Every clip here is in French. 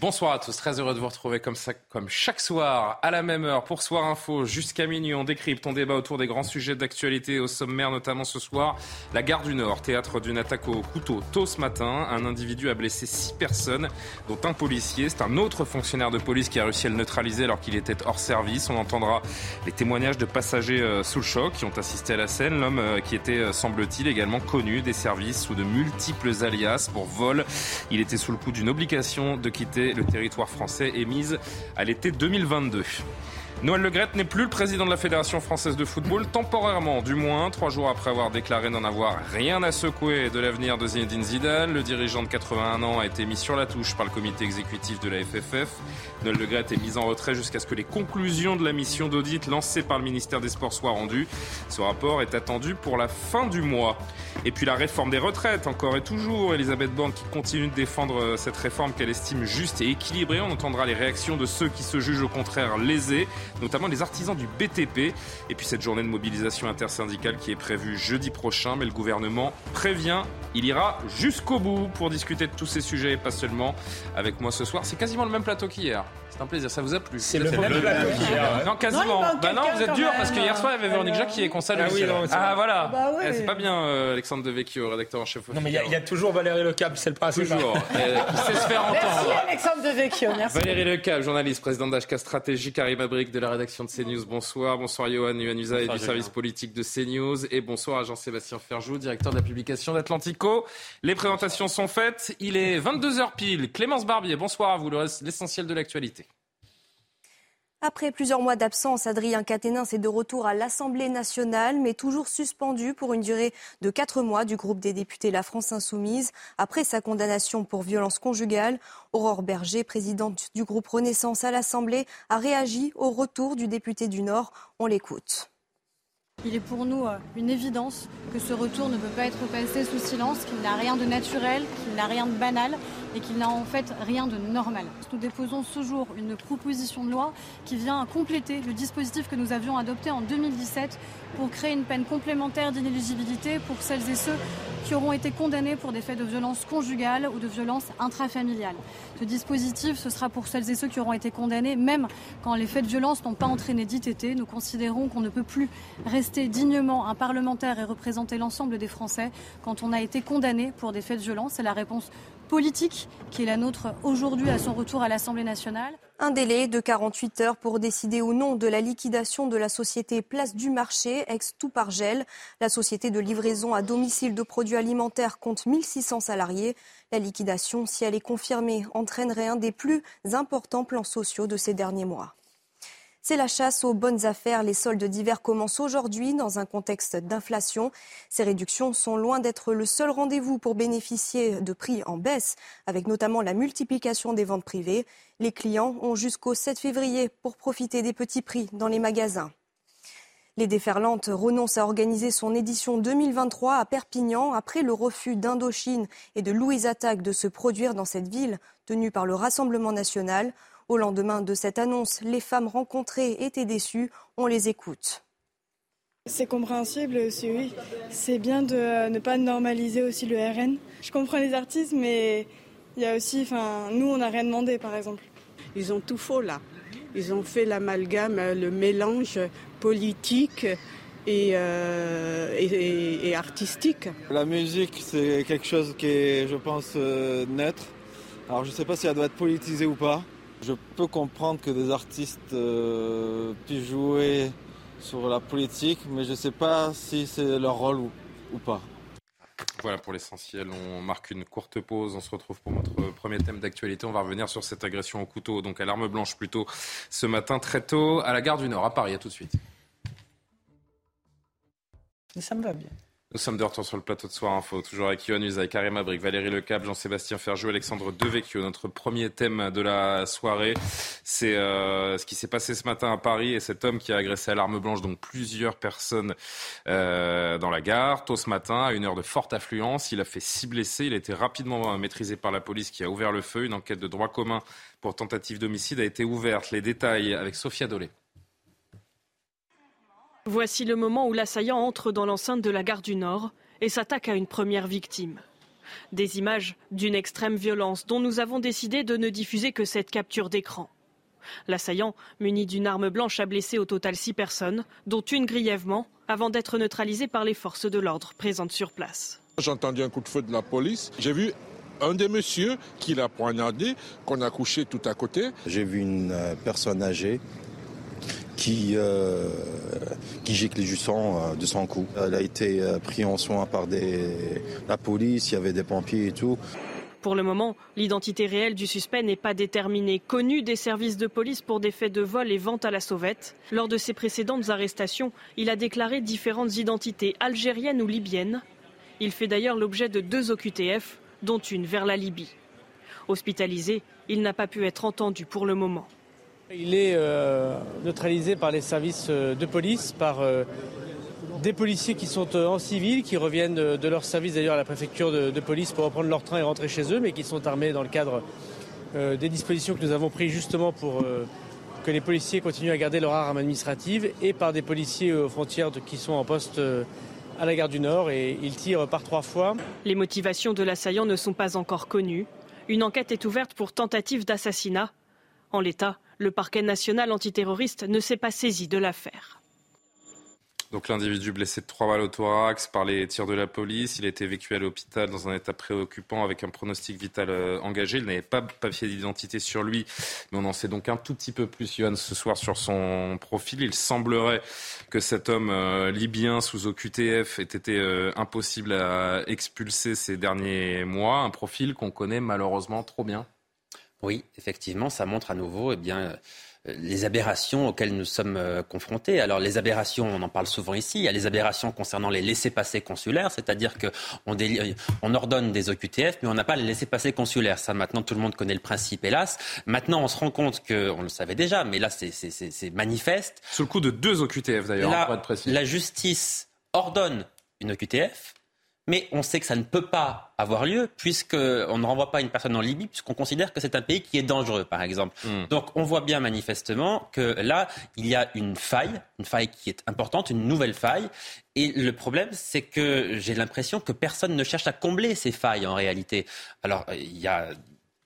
Bonsoir à tous, très heureux de vous retrouver comme ça, comme chaque soir, à la même heure, pour Soir Info, jusqu'à minuit. On décrypte, on débat autour des grands sujets d'actualité au sommaire, notamment ce soir, la gare du Nord, théâtre d'une attaque au couteau. Tôt ce matin, un individu a blessé six personnes, dont un policier. C'est un autre fonctionnaire de police qui a réussi à le neutraliser alors qu'il était hors service. On entendra les témoignages de passagers euh, sous le choc qui ont assisté à la scène. L'homme euh, qui était, euh, semble-t-il, également connu des services sous de multiples alias pour vol. Il était sous le coup d'une obligation de quitter le territoire français émise à l'été 2022. Noël Legrette n'est plus le président de la Fédération française de football, temporairement du moins, trois jours après avoir déclaré n'en avoir rien à secouer de l'avenir de Zinedine Zidane. Le dirigeant de 81 ans a été mis sur la touche par le comité exécutif de la FFF. Noël Legrette est mis en retrait jusqu'à ce que les conclusions de la mission d'audit lancée par le ministère des Sports soient rendues. Ce rapport est attendu pour la fin du mois. Et puis la réforme des retraites, encore et toujours. Elisabeth Borne qui continue de défendre cette réforme qu'elle estime juste et équilibrée. On entendra les réactions de ceux qui se jugent au contraire lésés, notamment les artisans du BTP. Et puis cette journée de mobilisation intersyndicale qui est prévue jeudi prochain. Mais le gouvernement prévient, il ira jusqu'au bout pour discuter de tous ces sujets et pas seulement avec moi ce soir. C'est quasiment le même plateau qu'hier. C'est un plaisir, ça vous a plu C'est le même plateau qu'hier. Non, quasiment. Non, bah non, vous êtes dur parce que hier soir il y avait Véronique Jacquier qu'on salue. Ah oui, non, c'est Ah, vrai. voilà. Bah oui. Eh, C'est pas bien euh, Alexandre Devecchio, rédacteur en chef. Non, mais il y a- il y, a toujours Valérie Lecable, c'est le principe. Toujours. euh, qui sait se faire Merci entendre. Alexandre Devecchio, merci. Valérie Lecable, journaliste, présidente d'HK Stratégie, Karim Abric de la rédaction de CNews. Bonsoir. Bonsoir Johan Uanusa et du service politique de CNews. Et bonsoir à Jean-Sébastien Ferjou, directeur de la publication d'Atlantico. Les présentations sont faites. Il est 22h pile. Clémence Barbier, bonsoir à vous. Le reste- L'essentiel de l'actualité. Après plusieurs mois d'absence, Adrien Quatennens est de retour à l'Assemblée nationale, mais toujours suspendu pour une durée de quatre mois du groupe des députés La France Insoumise. Après sa condamnation pour violence conjugale, Aurore Berger, présidente du groupe Renaissance à l'Assemblée, a réagi au retour du député du Nord. On l'écoute. Il est pour nous euh, une évidence que ce retour ne peut pas être passé sous silence, qu'il n'a rien de naturel, qu'il n'a rien de banal et qu'il n'a en fait rien de normal. Nous déposons ce jour une proposition de loi qui vient compléter le dispositif que nous avions adopté en 2017 pour créer une peine complémentaire d'inéligibilité pour celles et ceux qui auront été condamnés pour des faits de violence conjugale ou de violence intrafamiliale. Ce dispositif, ce sera pour celles et ceux qui auront été condamnés, même quand les faits de violence n'ont pas entraîné d'ITT. Nous considérons qu'on ne peut plus rester dignement un parlementaire et représenter l'ensemble des Français quand on a été condamné pour des faits de violence. C'est la réponse politique qui est la nôtre aujourd'hui à son retour à l'Assemblée nationale. Un délai de 48 heures pour décider ou non de la liquidation de la société Place du Marché, ex-Toupargel. La société de livraison à domicile de produits alimentaires compte 1600 salariés. La liquidation, si elle est confirmée, entraînerait un des plus importants plans sociaux de ces derniers mois. C'est la chasse aux bonnes affaires. Les soldes d'hiver commencent aujourd'hui dans un contexte d'inflation. Ces réductions sont loin d'être le seul rendez-vous pour bénéficier de prix en baisse, avec notamment la multiplication des ventes privées. Les clients ont jusqu'au 7 février pour profiter des petits prix dans les magasins. Les déferlantes renoncent à organiser son édition 2023 à Perpignan après le refus d'Indochine et de Louise Attaque de se produire dans cette ville tenue par le Rassemblement national. Au lendemain de cette annonce, les femmes rencontrées étaient déçues. On les écoute. C'est compréhensible aussi, oui. C'est bien de euh, ne pas normaliser aussi le RN. Je comprends les artistes, mais il y a aussi, enfin, nous, on n'a rien demandé, par exemple. Ils ont tout faux là. Ils ont fait l'amalgame, euh, le mélange politique et, euh, et- et- et artistique. La musique, c'est quelque chose qui est, je pense, euh, neutre. Alors je ne sais pas si elle doit être politisée ou pas. Je peux comprendre que des artistes euh, puissent jouer sur la politique, mais je ne sais pas si c'est leur rôle ou, ou pas. Voilà pour l'essentiel. On marque une courte pause. On se retrouve pour notre premier thème d'actualité. On va revenir sur cette agression au couteau, donc à l'arme blanche plutôt, ce matin très tôt à la gare du Nord, à Paris. À tout de suite. Ça me va bien. Nous sommes de retour sur le plateau de Soir Info, toujours avec Yohann avec Karim Abric, Valérie Lecap, Jean-Sébastien Ferjou, Alexandre Devecchio. Notre premier thème de la soirée, c'est euh, ce qui s'est passé ce matin à Paris et cet homme qui a agressé à l'arme blanche donc plusieurs personnes euh, dans la gare. Tôt ce matin, à une heure de forte affluence, il a fait six blessés. Il a été rapidement maîtrisé par la police qui a ouvert le feu. Une enquête de droit commun pour tentative d'homicide a été ouverte. Les détails avec Sophia Dolé. Voici le moment où l'assaillant entre dans l'enceinte de la gare du Nord et s'attaque à une première victime. Des images d'une extrême violence dont nous avons décidé de ne diffuser que cette capture d'écran. L'assaillant, muni d'une arme blanche, a blessé au total six personnes, dont une grièvement, avant d'être neutralisé par les forces de l'ordre présentes sur place. J'ai entendu un coup de feu de la police. J'ai vu un des messieurs qui l'a poignardé, qu'on a couché tout à côté. J'ai vu une euh, personne âgée qui, euh, qui gicle sang euh, de son cou. Elle a été euh, prise en soin par la police, il y avait des pompiers et tout. Pour le moment, l'identité réelle du suspect n'est pas déterminée. Connu des services de police pour des faits de vol et vente à la sauvette, lors de ses précédentes arrestations, il a déclaré différentes identités algériennes ou libyennes. Il fait d'ailleurs l'objet de deux OQTF, dont une vers la Libye. Hospitalisé, il n'a pas pu être entendu pour le moment. Il est euh, neutralisé par les services euh, de police, par euh, des policiers qui sont en civil, qui reviennent de leur service d'ailleurs à la préfecture de, police pour reprendre leur train et rentrer chez eux, mais qui sont armés dans le cadre des dispositions que nous avons prises justement pour que les policiers continuent à garder leur arme administrative et par des policiers aux frontières qui sont en poste à la gare du Nord et ils tirent par trois fois. Les motivations de l'assaillant ne sont pas encore connues. Une enquête est ouverte pour tentative d'assassinat. En l'état, le parquet national antiterroriste ne s'est pas saisi de l'affaire. Donc l'individu blessé de trois balles au thorax par les tirs de la police, il a été évacué à l'hôpital dans un état préoccupant avec un pronostic vital euh, engagé. Il n'avait pas papier d'identité sur lui, mais on en sait donc un tout petit peu plus, Johan, ce soir sur son profil. Il semblerait que cet homme euh, libyen sous OQTF ait été euh, impossible à expulser ces derniers mois, un profil qu'on connaît malheureusement trop bien. Oui, effectivement, ça montre à nouveau eh bien, euh, les aberrations auxquelles nous sommes euh, confrontés. Alors les aberrations, on en parle souvent ici, il y a les aberrations concernant les laissés-passer consulaires, c'est-à-dire qu'on on ordonne des OQTF, mais on n'a pas les laissés-passer consulaires. Ça, maintenant, tout le monde connaît le principe, hélas. Maintenant, on se rend compte que, on le savait déjà, mais là, c'est manifeste. Sous le coup de deux OQTF, d'ailleurs, pour être précis. La justice ordonne une OQTF, mais on sait que ça ne peut pas avoir lieu puisqu'on ne renvoie pas une personne en Libye puisqu'on considère que c'est un pays qui est dangereux, par exemple. Hmm. Donc on voit bien manifestement que là, il y a une faille, une faille qui est importante, une nouvelle faille. Et le problème, c'est que j'ai l'impression que personne ne cherche à combler ces failles en réalité. Alors il y a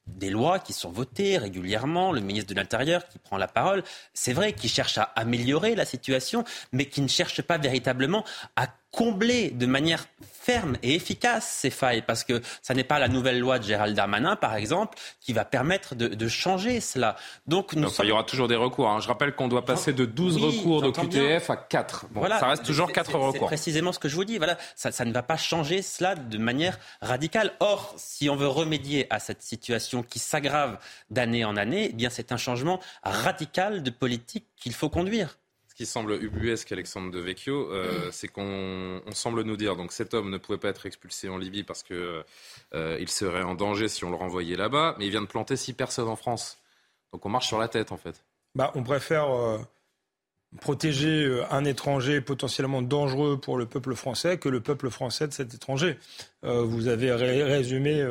des lois qui sont votées régulièrement, le ministre de l'Intérieur qui prend la parole, c'est vrai, qui cherche à améliorer la situation, mais qui ne cherche pas véritablement à combler de manière ferme et efficace ces failles, parce que ça n'est pas la nouvelle loi de Gérald Darmanin, par exemple, qui va permettre de, changer cela. Donc, nous il y aura toujours des recours. Hein. Je rappelle qu'on doit passer de 12 recours de QTF à 4. Bon, voilà, ça reste toujours 4 recours. C'est précisément ce que je vous dis. Voilà, ça, ça ne va pas changer cela de manière radicale. Or, si on veut remédier à cette situation qui s'aggrave d'année en année, eh bien c'est un changement radical de politique qu'il faut conduire ce qui semble ubuesque, Alexandre de Vecchio, euh, c'est qu'on semble nous dire donc cet homme ne pouvait pas être expulsé en Libye parce que euh, il serait en danger si on le renvoyait là-bas, mais il vient de planter six personnes en France. Donc on marche sur la tête en fait. Bah, on préfère euh, protéger un étranger potentiellement dangereux pour le peuple français que le peuple français de cet étranger. vous avez résumé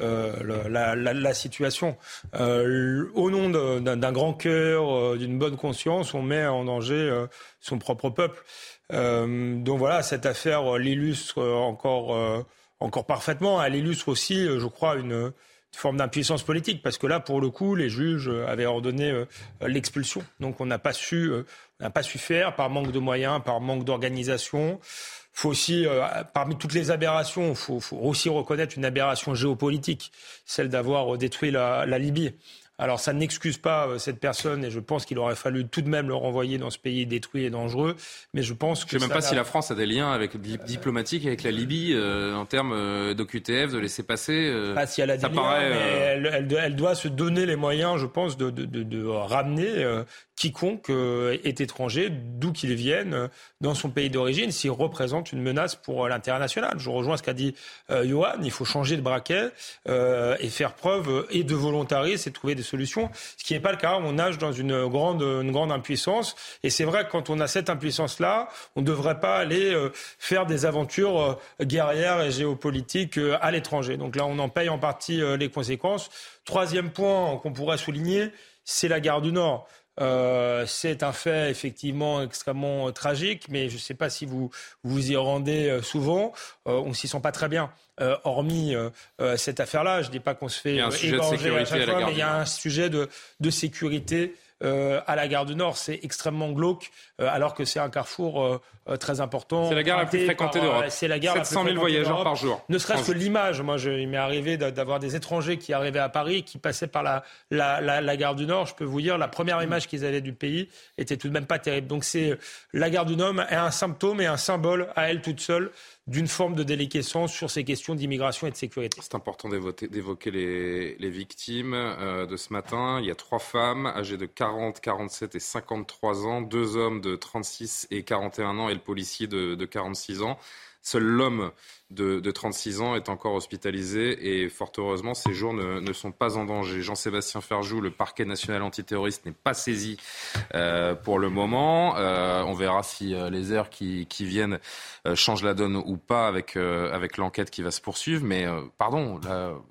euh, la, situation. Euh, au nom d'un grand cœur, euh, d'une bonne conscience, on met en danger son propre peuple. donc voilà, cette affaire l'illustre encore, encore parfaitement. Elle illustre aussi, je crois, une, forme d'impuissance politique, parce que là, pour le coup, les juges avaient ordonné l'expulsion. Donc on n'a pas su, n'a pas su faire par manque de moyens, par manque d'organisation faut aussi, euh, parmi toutes les aberrations, faut, aussi reconnaître une aberration géopolitique, celle d'avoir détruit la, Libye. Alors ça n'excuse pas euh, cette personne et je pense qu'il aurait fallu tout de même le renvoyer dans ce pays détruit et dangereux. Mais je pense que je ne sais même pas si la France a des liens avec diplomatiques avec la Libye euh, en termes euh, d'OQTF, de laisser passer. pas si elle a des liens, mais elle, doit se donner les moyens, je pense, de, de, de, de ramener quiconque est étranger, d'où qu'il vienne, dans son pays d'origine, s'il représente une menace pour l'international. Je rejoins ce qu'a dit Johan. Il faut changer de braquet et faire preuve et de volontarisme et trouver des ce qui n'est pas le cas. On nage dans une grande, une grande impuissance. Et c'est vrai que quand on a cette impuissance-là, on ne devrait pas aller euh, faire des aventures euh, guerrières et géopolitiques euh, à l'étranger. Donc là, on en paye en partie les conséquences. Troisième point qu'on pourrait souligner, c'est la gare du Nord. Euh, c'est un fait effectivement extrêmement tragique, mais je ne sais pas si vous vous y rendez souvent. Euh, on s'y sent pas très bien. Euh, hormis euh, euh, cette affaire-là, je ne dis pas qu'on se fait égorger à chaque fois, mais il y a un sujet de, de sécurité euh, à la gare du Nord. C'est extrêmement glauque, euh, alors que c'est un carrefour euh, très important. C'est la gare la plus fréquentée d'Europe. C'est la gare 700 000 voyageurs par jour. Ne serait-ce que l'image. Moi, je, il m'est arrivé d'avoir des étrangers qui arrivaient à Paris, qui passaient par la, la, la, la, gare du Nord. Je peux vous dire, la première image qu'ils avaient du pays était tout de même pas terrible. Donc, c'est la gare du Nord est un symptôme et un symbole à elle toute seule d'une forme de déliquescence sur ces questions d'immigration et de sécurité. C'est important d'évoquer les, victimes euh, de ce matin. Il y a trois femmes âgées de 40, 47 et 53 ans, deux hommes de 36 et 41 ans et le policier de 46 ans. Seul l'homme de, de, 36 ans est encore hospitalisé et fort heureusement, ces jours ne, sont pas en danger. Jean-Sébastien Ferjou, le parquet national antiterroriste, n'est pas saisi euh, pour le moment. Euh, on verra si euh, les heures qui, viennent changent la donne ou pas avec, avec l'enquête qui va se poursuivre. Mais pardon,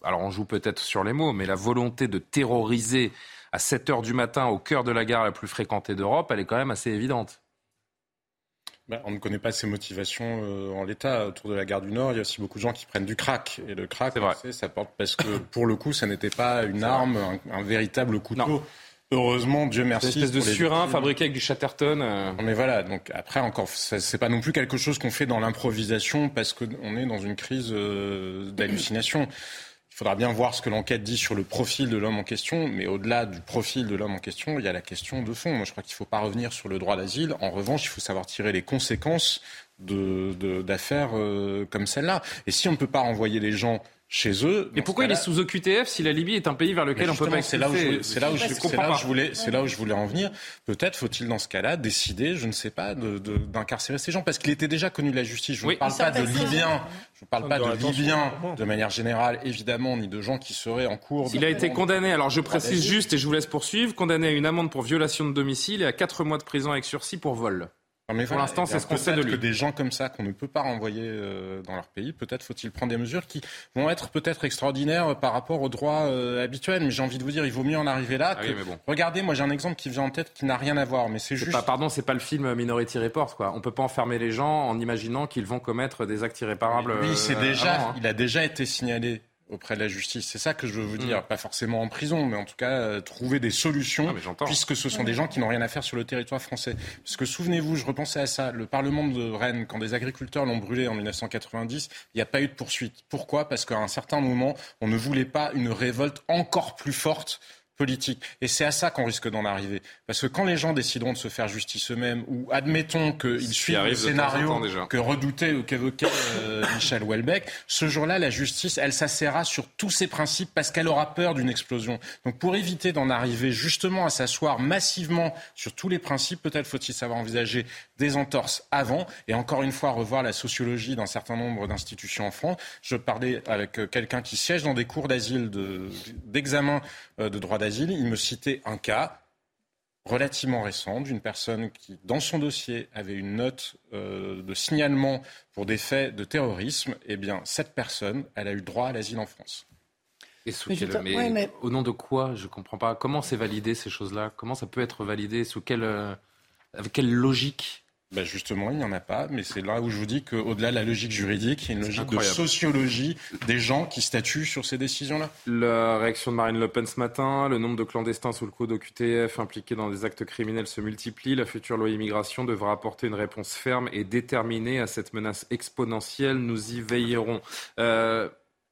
alors on joue peut-être sur les mots, mais la volonté de terroriser à 7 heures du matin au cœur de la gare la plus fréquentée d'Europe, elle est quand même assez évidente. Ben, on ne connaît pas ses motivations euh, en l'état. Autour de la gare du Nord, il y a aussi beaucoup de gens qui prennent du crack. Et le crack, sait, ça porte parce que pour le coup, ça n'était pas une arme, un, véritable couteau. Heureusement, Dieu merci. Une espèce de surin fabriqué avec du Chatterton. Euh. Mais voilà, donc après encore, c'est pas non plus quelque chose qu'on fait dans l'improvisation parce qu'on est dans une crise euh, d'hallucination. Il faudra bien voir ce que l'enquête dit sur le profil de l'homme en question, mais au-delà du profil de l'homme en question, il y a la question de fond. Moi, je crois qu'il ne faut pas revenir sur le droit d'asile. En revanche, il faut savoir tirer les conséquences d'affaires euh, comme celle-là. Et si on ne peut pas renvoyer les gens chez eux. Et pourquoi il est sous OQTF si la Libye est un pays vers lequel on peut pas C'est là où je, c'est là où je, je voulais, c'est là où je voulais en venir. Peut-être faut-il dans ce cas-là décider, je ne sais pas, d'incarcérer de, ces gens parce qu'il était déjà connu de la justice. Je ne parle pas de Libyens. Je ne parle pas de Libyens de manière générale, évidemment, ni de gens qui seraient en cours. Il a été condamné. Alors je précise juste et je vous laisse poursuivre. Condamné à une amende pour violation de domicile et à quatre mois de prison avec sursis pour vol mais pour l'instant, c'est ce qu'on sait de lui. que des gens comme ça qu'on ne peut pas renvoyer euh, dans leur pays, peut-être faut-il prendre des mesures qui vont être peut-être extraordinaires par rapport aux droits euh, habituels. Mais j'ai envie de vous dire, il vaut mieux en arriver là. Ah regardez, moi j'ai un exemple qui vient en tête qui n'a rien à voir, mais c'est juste. Pas, pardon, c'est pas le film Minority Report, quoi. On peut pas enfermer les gens en imaginant qu'ils vont commettre des actes irréparables. Oui, c'est euh, déjà, hein. il a déjà été signalé auprès de la justice. C'est ça que je veux vous dire. Mm. Pas forcément en prison, mais en tout cas euh, trouver des solutions, ah, puisque ce sont des gens qui n'ont rien à faire sur le territoire français. Parce que souvenez-vous, je repensais à ça, le Parlement de Rennes, quand des agriculteurs l'ont brûlé en 1990, il n'y a pas eu de poursuite. Pourquoi? Parce qu'à un certain moment, on ne voulait pas une révolte encore plus forte politique. Et c'est à ça qu'on risque d'en arriver. Parce que quand les gens décideront de se faire justice eux-mêmes, ou admettons qu'ils suivent le scénario que redoutait ou qu'évoquait euh, Michel Houellebecq, ce jour-là, la justice, elle s'assera sur tous ses principes parce qu'elle aura peur d'une explosion. Donc pour éviter d'en arriver justement à s'asseoir massivement sur tous les principes, peut-être faut-il savoir envisager des entorses avant, et encore une fois revoir la sociologie d'un certain nombre d'institutions en France. Je parlais avec euh, quelqu'un qui siège dans des cours d'asile d'examen euh, de droit d'asile il me citait un cas relativement récent d'une personne qui, dans son dossier, avait une note euh, de signalement pour des faits de terrorisme. Eh bien, cette personne, elle a eu droit à l'asile en France. Et mais, au nom de quoi? Je ne comprends pas. Comment c'est validé ces choses-là? Comment ça peut être validé? Sous quelle, euh, avec quelle logique? Ben justement, il n'y en a pas, mais c'est là où je vous dis qu'au-delà de la logique juridique, il y a une logique de sociologie des gens qui statuent sur ces décisions-là. La réaction de Marine Le Pen ce matin, le nombre de clandestins sous le code OQTF impliqués dans des actes criminels se multiplie. La future loi immigration devra apporter une réponse ferme et déterminée à cette menace exponentielle. Nous y veillerons. Euh,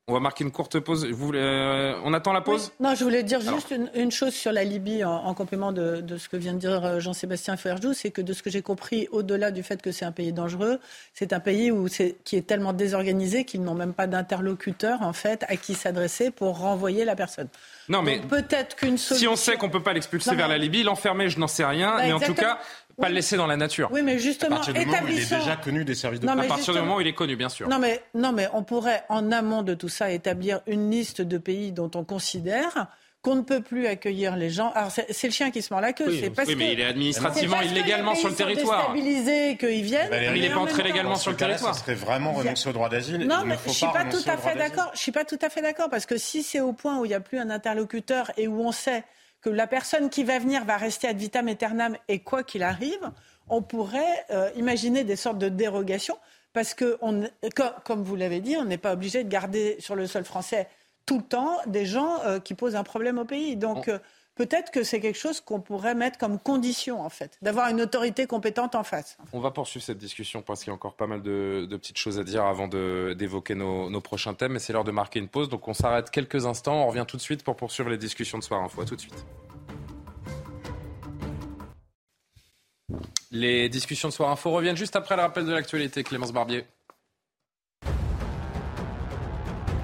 on va marquer une courte pause. Vous euh, on attend la pause Non, je voulais dire juste une, chose sur la Libye en, complément de, ce que vient de dire euh, Jean-Sébastien Ferjou, c'est que de ce que j'ai compris, au-delà du fait que c'est un pays dangereux, c'est un pays où qui est tellement désorganisé qu'ils n'ont même pas d'interlocuteur en fait à qui s'adresser pour renvoyer la personne. Non, mais peut-être qu'une Si on sait qu'on peut pas l'expulser vers la Libye, l'enfermer, je n'en sais rien, bah, mais en tout cas, pas le laisser dans la nature. Oui, mais justement, à partir du moment où il est déjà connu des services de non, À partir du moment où il est connu, bien sûr. Non mais, non, mais on pourrait, en amont de tout ça, établir une liste de pays dont on considère qu'on ne peut plus accueillir les gens. Alors c'est le chien qui se mord la queue. Oui, c'est parce oui mais il est administrativement illégalement sur le territoire. Déstabilisé qu'ils viennent. il n'est pas entré légalement sur le territoire. Ce serait vraiment renoncer au droit d'asile. Non, mais je suis pas tout à fait d'accord. Je suis pas tout à fait d'accord parce que si c'est au point où il n'y a plus un interlocuteur et où on sait que la personne qui va venir va rester ad vitam aeternam et quoi qu'il arrive, on pourrait euh, imaginer des sortes de dérogations parce que, comme, vous l'avez dit, on n'est pas obligé de garder sur le sol français tout le temps des gens euh, qui posent un problème au pays. Donc, peut-être que c'est quelque chose qu'on pourrait mettre comme condition, en fait, d'avoir une autorité compétente en face. On va poursuivre cette discussion parce qu'il y a encore pas mal de, petites choses à dire avant d'évoquer nos, nos, prochains thèmes. Et c'est l'heure de marquer une pause. Donc, on s'arrête quelques instants. On revient tout de suite pour poursuivre les discussions de Soir Info. À tout de suite. Les discussions de Soir Info reviennent juste après le rappel de l'actualité. Clémence Barbier.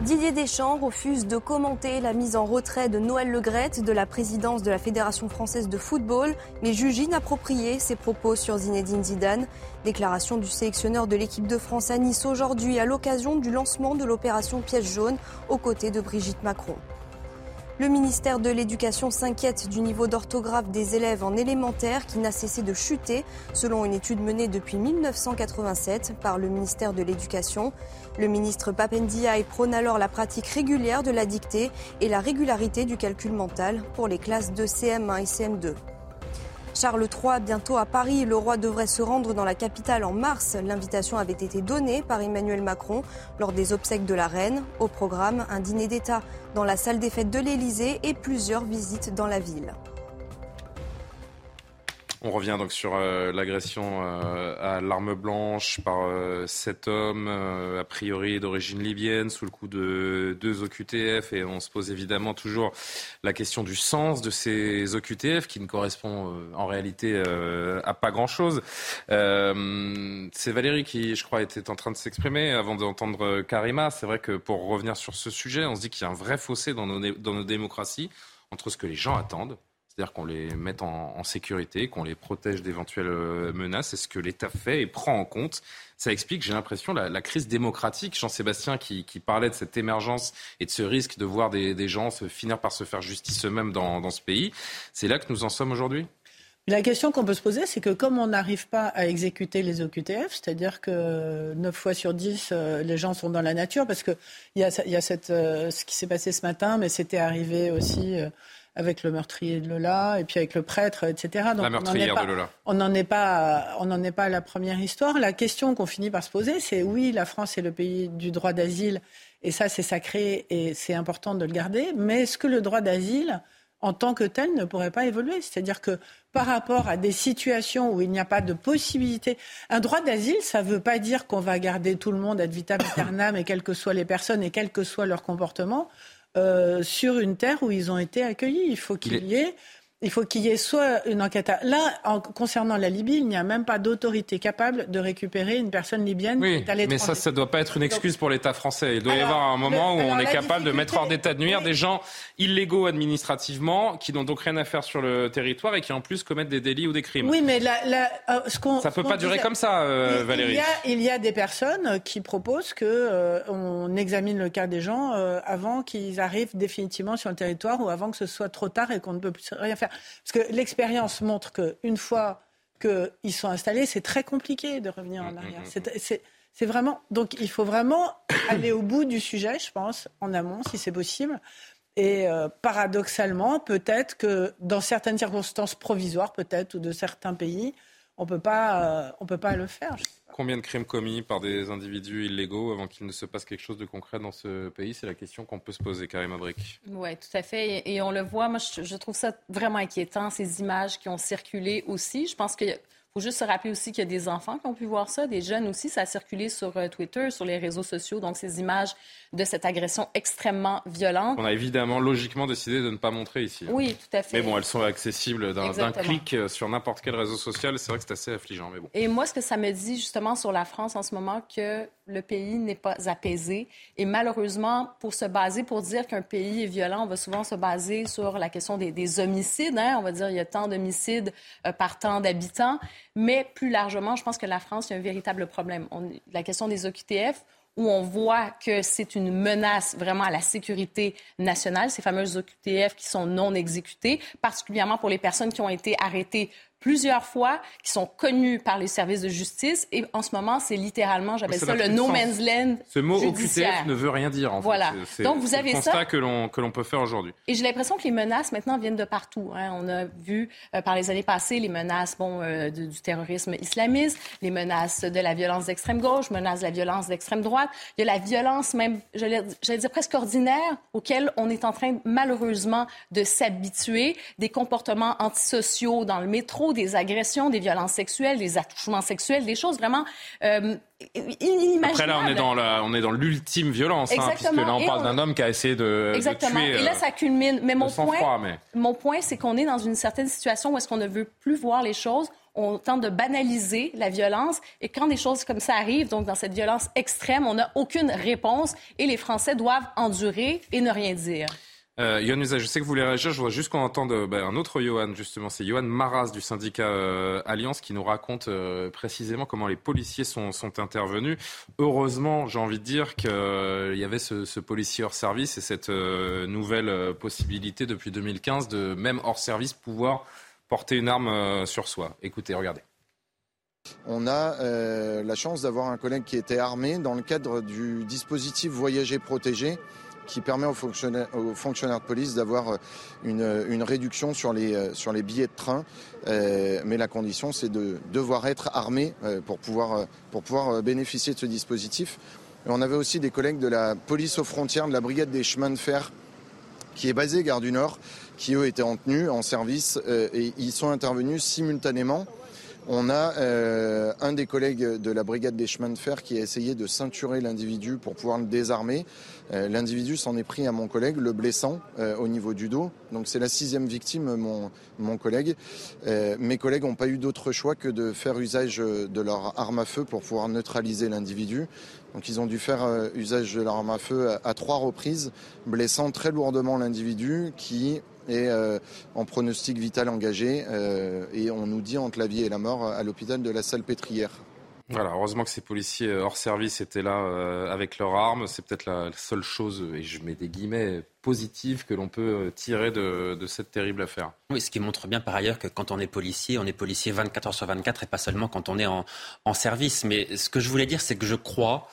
Didier Deschamps refuse de commenter la mise en retrait de Noël Legrette de la présidence de la Fédération française de football, mais juge inapproprié ses propos sur Zinedine Zidane. Déclaration du sélectionneur de l'équipe de France à Nice aujourd'hui à l'occasion du lancement de l'opération Pièce jaune aux côtés de Brigitte Macron. Le ministère de l'Éducation s'inquiète du niveau d'orthographe des élèves en élémentaire qui n'a cessé de chuter, selon une étude menée depuis 1987 par le ministère de l'Éducation. Le ministre Papendiaï prône alors la pratique régulière de la dictée et la régularité du calcul mental pour les classes de CM1 et CM2. Charles III, bientôt à Paris, le roi devrait se rendre dans la capitale en mars. L'invitation avait été donnée par Emmanuel Macron lors des obsèques de la reine. Au programme, un dîner d'État dans la salle des fêtes de l'Élysée et plusieurs visites dans la ville. On revient donc sur euh, l'agression euh, à l'arme blanche par euh, cet homme, a priori d'origine libyenne, sous le coup de deux OQTF. Et on se pose évidemment toujours la question du sens de ces OQTF, qui ne correspond en réalité à pas grand-chose. C'est Valérie qui, je crois, était en train de s'exprimer avant d'entendre Karima. C'est vrai que pour revenir sur ce sujet, on se dit qu'il y a un vrai fossé dans nos démocraties entre ce que les gens attendent c'est-à-dire qu'on les mette en, sécurité, qu'on les protège d'éventuelles euh, menaces. C'est ce que l'État fait et prend en compte. Ça explique, j'ai l'impression, la, crise démocratique. Jean-Sébastien qui, parlait de cette émergence et de ce risque de voir des, gens se, finir par se faire justice eux-mêmes dans, ce pays. C'est là que nous en sommes aujourd'hui? La question qu'on peut se poser, c'est que comme on n'arrive pas à exécuter les OQTF, c'est-à-dire que 9 fois sur 10, euh, les gens sont dans la nature, parce qu'il y a, y a euh, ce qui s'est passé ce matin, mais c'était arrivé aussi avec le meurtrier de Lola et puis avec le prêtre, etc. Donc, la meurtrière de Lola. On n'en est pas, on n'en est pas à la première histoire. La question qu'on finit par se poser, c'est oui, la France est le pays du droit d'asile et ça c'est sacré et c'est important de le garder. Mais est-ce que le droit d'asile en tant que tel ne pourrait pas évoluer? C'est-à-dire que par rapport à des situations où il n'y a pas de possibilité, un droit d'asile, ça ne veut pas dire qu'on va garder tout le monde ad vitam aeternam et quelles que soient les personnes et quel que soit leur comportement. Euh, sur une terre où ils ont été accueillis. Il faut qu'il y ait il faut qu'il y ait soit une enquête. Là, en, concernant la Libye, il n'y a même pas d'autorité capable de récupérer une personne libyenne oui, Mais ça, ça ne doit pas être une excuse pour l'État français. Il doit y avoir un moment où on est capable de mettre hors d'état de nuire des gens illégaux administrativement, qui n'ont donc rien à faire sur le territoire et qui en plus commettent des délits ou des crimes. Oui, mais la, euh, ce qu'on. Ça peut pas durer comme ça, euh, Valérie. Il y, a, des personnes qui proposent que euh, on examine le cas des gens avant qu'ils arrivent définitivement sur le territoire ou avant que ce soit trop tard et qu'on ne peut plus rien faire. Parce que l'expérience montre qu'une fois qu'ils sont installés, c'est très compliqué de revenir en mm, mm, arrière. Mm, c'est vraiment. Donc il faut vraiment aller au bout du sujet, je pense, en amont, si c'est possible. Et euh, paradoxalement, peut-être que dans certaines circonstances provisoires, peut-être, ou de certains pays, on peut pas, euh, on peut pas le faire. Combien de crimes commis par des individus illégaux avant qu'il ne se passe quelque chose de concret dans ce pays? C'est la question qu'on peut se poser, Karim Abric. Oui, tout à fait. Et, on le voit, moi, je, trouve ça vraiment inquiétant, ces images qui ont circulé aussi. Je pense qu'il faut juste se rappeler aussi qu'il y a des enfants qui ont pu voir ça, des jeunes aussi. Ça a circulé sur euh, Twitter, sur les réseaux sociaux. Donc, ces images de cette agression extrêmement violente. On a évidemment logiquement décidé de ne pas montrer ici. Oui, tout à fait. Mais bon, elles sont accessibles d'un clic euh, sur n'importe quel réseau social. C'est vrai que c'est assez affligeant. Mais bon. Et moi, ce que ça me dit justement sur la France en ce moment, que le pays n'est pas apaisé. Et malheureusement, pour se baser, pour dire qu'un pays est violent, on va souvent se baser sur la question des, homicides. Hein. On va dire il y a tant d'homicides euh, par tant d'habitants. Mais plus largement, je pense que la France, il y a un véritable problème. la question des OQTF, où on voit que c'est une menace vraiment à la sécurité nationale, ces fameuses OQTF qui sont non exécutées, particulièrement pour les personnes qui ont été arrêtées plusieurs fois, qui sont connus par les services de justice. Et en ce moment, c'est littéralement, j'appelle ça, le no man's land. Ce mot OQTF ne veut rien dire, en voilà. fait. Donc, vous avez le constat que l'on, que l'on peut faire aujourd'hui. Et j'ai l'impression que les menaces, maintenant, viennent de partout. Hein. On a vu euh, par les années passées les menaces bon, euh, du, terrorisme islamiste, les menaces de la violence d'extrême gauche, menaces de la violence d'extrême droite. Il y a la violence même, j'allais, j'allais dire presque ordinaire, auquel on est en train, malheureusement, de s'habituer. Des comportements antisociaux dans le métro, des agressions, des violences sexuelles, des attouchements sexuels, des choses vraiment euh, inimaginables. Après là, on est dans la, on est dans l'ultime violence, hein, puisque là on parle d'un homme qui a essayé de, Exactement. tuer. Et là, ça culmine. Mais mon point, mon point, c'est qu'on est dans une certaine situation où est-ce qu'on ne veut plus voir les choses on tente de banaliser la violence. Et quand des choses comme ça arrivent, donc dans cette violence extrême, on n'a aucune réponse et les Français doivent endurer et ne rien dire. Euh, je sais que vous voulez réagir. Je voudrais juste qu'on entende euh, ben, un autre Johan, justement. C'est Johan Maras du syndicat euh, Alliance qui nous raconte euh, précisément comment les policiers sont, intervenus. Heureusement, j'ai envie de dire qu'il y avait ce, policier hors service et cette nouvelle possibilité depuis 2015 de, même hors service, pouvoir porter une arme sur soi. Écoutez, regardez. On a la chance d'avoir un collègue qui était armé dans le cadre du dispositif Voyager protégé qui permet aux fonctionnaires, de police d'avoir euh, une, réduction sur les, euh, sur les billets de train. Euh, mais la condition, c'est de devoir être armé pour pouvoir, pour pouvoir bénéficier de ce dispositif. on avait aussi des collègues de la police aux frontières, de la brigade des chemins de fer, qui est basée Gare du Nord, qui eux étaient en tenue, en service, et ils sont intervenus simultanément on a euh, un des collègues de la brigade des chemins de fer qui a essayé de ceinturer l'individu pour pouvoir le désarmer. Euh, l'individu s'en est pris à mon collègue, le blessant euh, au niveau du dos. Donc c'est la sixième victime, mon, mon collègue. mes collègues n'ont pas eu d'autre choix que de faire usage de leur arme à feu pour pouvoir neutraliser l'individu. Donc ils ont dû faire usage de leur arme à feu à trois reprises, blessant très lourdement l'individu qui euh, en pronostic vital engagé. Euh, et on nous dit entre la vie et la mort à l'hôpital de la Salpêtrière. Voilà, heureusement que ces policiers hors service étaient là euh, avec leurs armes. C'est peut-être la seule chose, et je mets des guillemets, positive que l'on peut tirer de, cette terrible affaire. Oui, ce qui montre bien par ailleurs que quand on est policier, on est policier 24 heures sur 24 et pas seulement quand on est en service. Mais ce que je voulais dire, c'est que je crois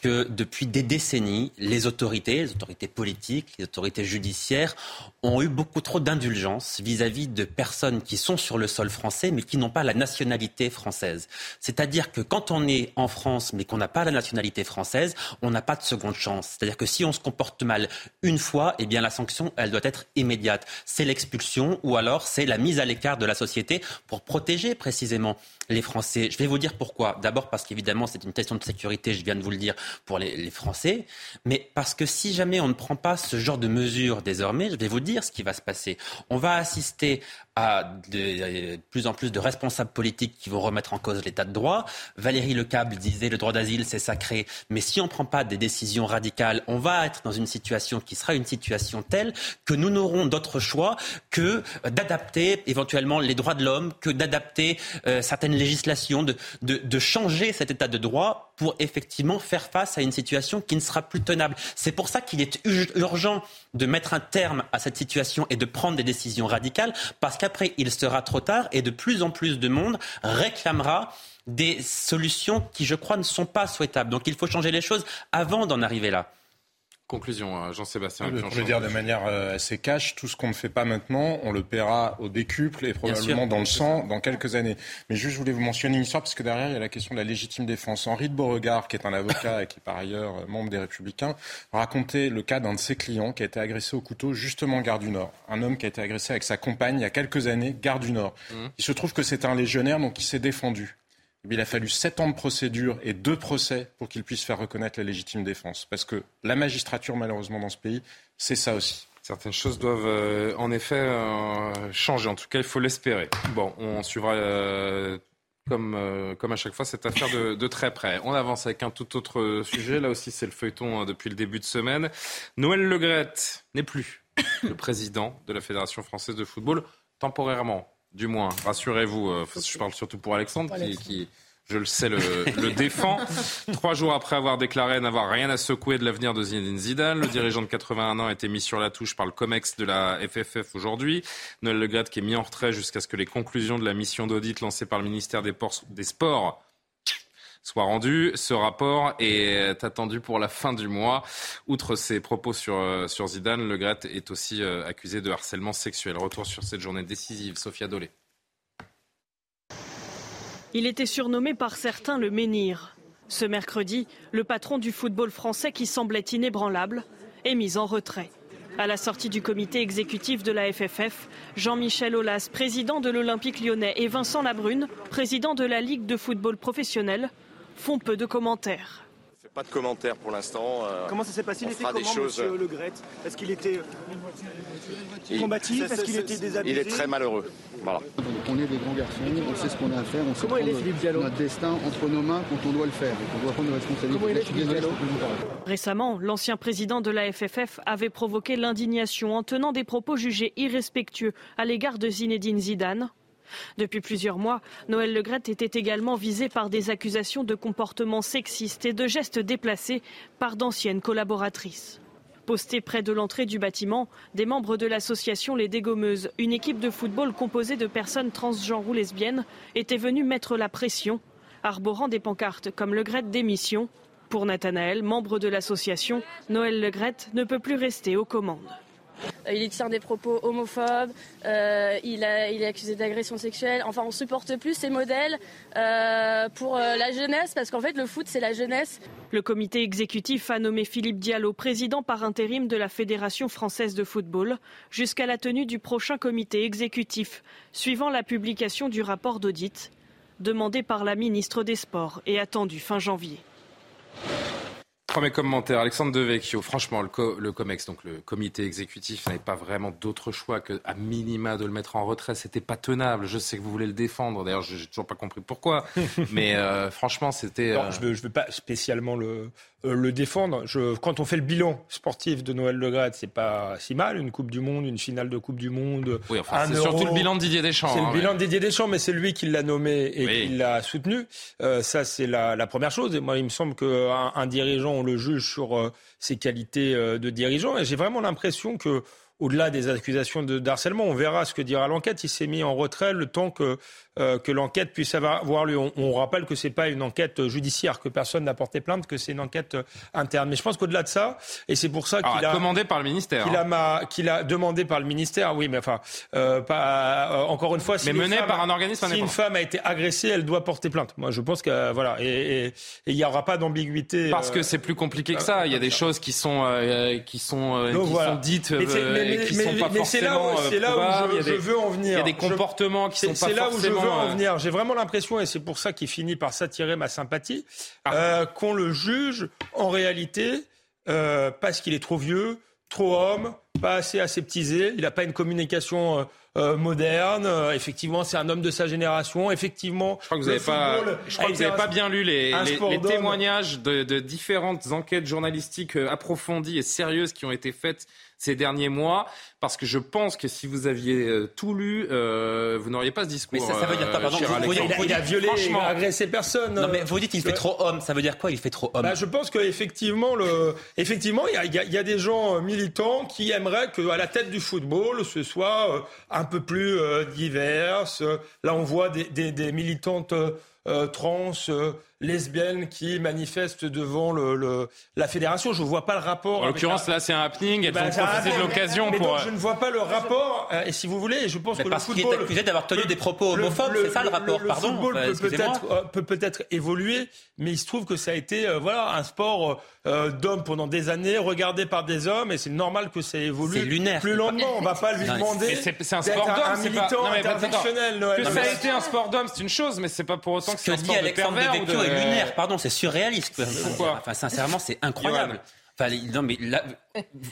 que depuis des décennies, les autorités, les autorités politiques, les autorités judiciaires ont eu beaucoup trop d'indulgence vis-à-vis de personnes qui sont sur le sol français mais qui n'ont pas la nationalité française. C'est-à-dire que quand on est en France mais qu'on n'a pas la nationalité française, on n'a pas de seconde chance. C'est-à-dire que si on se comporte mal une fois, eh bien la sanction, elle doit être immédiate. C'est l'expulsion ou alors c'est la mise à l'écart de la société pour protéger précisément les Français. Je vais vous dire pourquoi. D'abord parce qu'évidemment c'est une question de sécurité, je viens de vous le dire, pour les, Français, mais parce que si jamais on ne prend pas ce genre de mesures désormais, je vais vous dire ce qui va se passer. On va assister à de, plus en plus de responsables politiques qui vont remettre en cause l'état de droit. Valérie Lecable disait le droit d'asile c'est sacré, mais si on ne prend pas des décisions radicales, on va être dans une situation qui sera une situation telle que nous n'aurons d'autre choix que d'adapter éventuellement les droits de l'homme, que d'adapter euh, certaines législations, de, de, de changer cet état de droit pour effectivement faire face à une situation qui ne sera plus tenable. C'est pour ça qu'il est urgent de mettre un terme à cette situation et de prendre des décisions radicales, parce qu'après, il sera trop tard et de plus en plus de monde réclamera des solutions qui, je crois, ne sont pas souhaitables. Donc il faut changer les choses avant d'en arriver là. Conclusion, euh, Jean-Sébastien. Je le dire de manière euh, assez cash, tout ce qu'on ne fait pas maintenant, on le paiera au décuple et probablement dans le sang dans quelques années. Mais juste, je voulais vous mentionner une histoire parce que derrière, il y a la question de la légitime défense. Henri de Beauregard, qui est un avocat et qui est par ailleurs euh, membre des Républicains, racontait le cas d'un de ses clients qui a été agressé au couteau justement gare du Nord. Un homme qui a été agressé avec sa compagne il y a quelques années, gare du Nord. Mmh. Il se trouve que c'est un légionnaire, donc il s'est défendu. Il a fallu sept ans de procédure et deux procès pour qu'il puisse faire reconnaître la légitime défense. Parce que la magistrature, malheureusement, dans ce pays, c'est ça aussi. Certaines choses doivent euh, en effet euh, changer. En tout cas, il faut l'espérer. Bon, on suivra euh, comme, comme à chaque fois cette affaire de, de, très près. On avance avec un tout autre sujet. Là aussi, c'est le feuilleton depuis le début de semaine. Noël Legrette n'est plus le président de la Fédération française de football temporairement du moins, rassurez-vous. Euh, je parle surtout pour Alexandre, qui, je le sais, le, défend. Trois jours après avoir déclaré n'avoir rien à secouer de l'avenir de Zinedine Zidane, le dirigeant de 81 ans a été mis sur la touche par le COMEX de la FFF aujourd'hui. Noël Le qui est mis en retrait jusqu'à ce que les conclusions de la mission d'audit lancée par le ministère des, des Sports soit rendu. Ce rapport est attendu pour la fin du mois. Outre ses propos sur, euh, Zidane, Le Gret est aussi euh, accusé de harcèlement sexuel. Retour sur cette journée décisive. Sophia Dolé. Il était surnommé par certains le menhir. Ce mercredi, le patron du football français qui semblait inébranlable est mis en retrait. À la sortie du comité exécutif de la FFF, Jean-Michel Aulas, président de l'Olympique lyonnais, et Vincent Labrune, président de la Ligue de football professionnel, font peu de commentaires. Pas de commentaires pour l'instant. Euh, comment ça s'est passé? Il était comment, choses... Monsieur Le Gret Est-ce qu'il était euh, combatif? Est-ce qu'il était désabusé? Il est très malheureux. Voilà. on est des grands garçons, on sait ce qu'on a à faire, on sait prendre notre destin entre nos mains quand on doit le faire. on doit prendre nos responsabilités. Récemment, l'ancien président de la FFF avait provoqué l'indignation en tenant des propos jugés irrespectueux à l'égard de Zinedine Zidane depuis plusieurs mois, Noël Legrette était également visé par des accusations de comportements sexistes et de gestes déplacés par d'anciennes collaboratrices. Postés près de l'entrée du bâtiment, des membres de l'association Les Dégommeuses, une équipe de football composée de personnes transgenres ou lesbiennes, étaient venus mettre la pression, arborant des pancartes comme Legrette démission. Pour Nathanaël, membre de l'association, Noël Legrette ne peut plus rester aux commandes. Euh, il tient des propos homophobes, euh, il, est accusé d'agression sexuelle. Enfin, on supporte plus ces modèles euh, pour la jeunesse, parce qu'en fait, le foot, c'est la jeunesse. Le comité exécutif a nommé Philippe Diallo président par intérim de la Fédération française de football jusqu'à la tenue du prochain comité exécutif, suivant la publication du rapport d'audit demandé par la ministre des Sports et attendu fin janvier. Premier commentaire, Alexandre Devecchio. Franchement, le, le, COMEX, donc le comité exécutif, n'avait pas vraiment d'autre choix que, à minima, de le mettre en retrait. C'était pas tenable. Je sais que vous voulez le défendre. D'ailleurs, j'ai toujours pas compris pourquoi. Mais euh, franchement, c'était. Euh... Je ne veux, veux, pas spécialement le, euh, le défendre. Je, quand on fait le bilan sportif de Noël Le Gret, c'est pas si mal. Une Coupe du Monde, une finale de Coupe du Monde. Oui, enfin, c'est surtout le bilan de Didier Deschamps. C'est hein, le bilan de Didier Deschamps, mais c'est lui qui l'a nommé et qui l'a soutenu. Euh, ça, c'est la, la, première chose. Et moi, il me semble qu'un un dirigeant, le juge sur euh, ses qualités euh, de dirigeant. Et j'ai vraiment l'impression que au-delà des accusations de harcèlement, on verra ce que dira l'enquête. Il s'est mis en retrait le temps que euh, que l'enquête puisse avoir lieu. On, rappelle que c'est pas une enquête judiciaire, que personne n'a porté plainte, que c'est une enquête euh, interne. Mais je pense qu'au-delà de ça, et c'est pour ça qu'il a commandé par le ministère, qu'il a, qu'il a demandé par le ministère. Oui, mais enfin, euh, pas encore une fois. Si mais mené par un organisme. Si une femme a été agressée, elle doit porter plainte. Moi, je pense que voilà, et il n'y aura pas d'ambiguïté. Parce que c'est plus compliqué que ça. Il y a des choses qui sont qui sont qui sont dites mais et qui ne sont pas forcément. C'est là où, je, veux en venir. Il y a des comportements qui sont pas forcément en venir. J'ai vraiment l'impression, et c'est pour ça qu'il finit par s'attirer ma sympathie, ah. euh, qu'on le juge en réalité euh, parce qu'il est trop vieux, trop homme, pas assez aseptisé, il n'a pas une communication euh, moderne. effectivement, c'est un homme de sa génération. Effectivement, je crois que vous n'avez pas, je crois que vous avez pas bien lu les, les, témoignages de, de, différentes enquêtes journalistiques approfondies et sérieuses qui ont été faites ces derniers mois, parce que je pense que si vous aviez euh, tout lu, euh, vous n'auriez pas ce discours. Mais ça, ça veut dire quoi Pardon, vous, il, a, violé, il a agressé personne. Non, mais vous dites qu'il fait trop homme. Ça veut dire quoi Il fait trop homme? Bah, je pense qu'effectivement, le, effectivement, il y, a, y a des gens militants qui aimeraient qu'à la tête du football, ce soit euh, un peu plus divers. Là, on voit des, des, des militantes trans, lesbiennes qui manifestent devant le, la fédération. Je ne vois pas le rapport. En l'occurrence, là, c'est un happening. Elles bah, ont profité de l'occasion pour. je ne vois pas le rapport. et si vous voulez, je pense que parce le football. est accusé d'avoir tenu des propos homophobes, c'est ça le rapport. Le, Pardon. football peut peut-être peut peut-être évoluer, mais il se trouve que ça a été voilà un sport d'hommes pendant des années, regardé par des hommes, et c'est normal que ça évolue. C'est lunaire. Plus lentement, on va pas lui demander. C'est un sport d'hommes, c'est pas. Non, mais Que ça a été un sport d'hommes, c'est une chose, mais c'est pas pour autant que c'est un sport de pervers. ou de... est lunaire. Pardon, c'est surréaliste. Pourquoi Enfin, sincèrement, c'est incroyable. Enfin, non, mais là,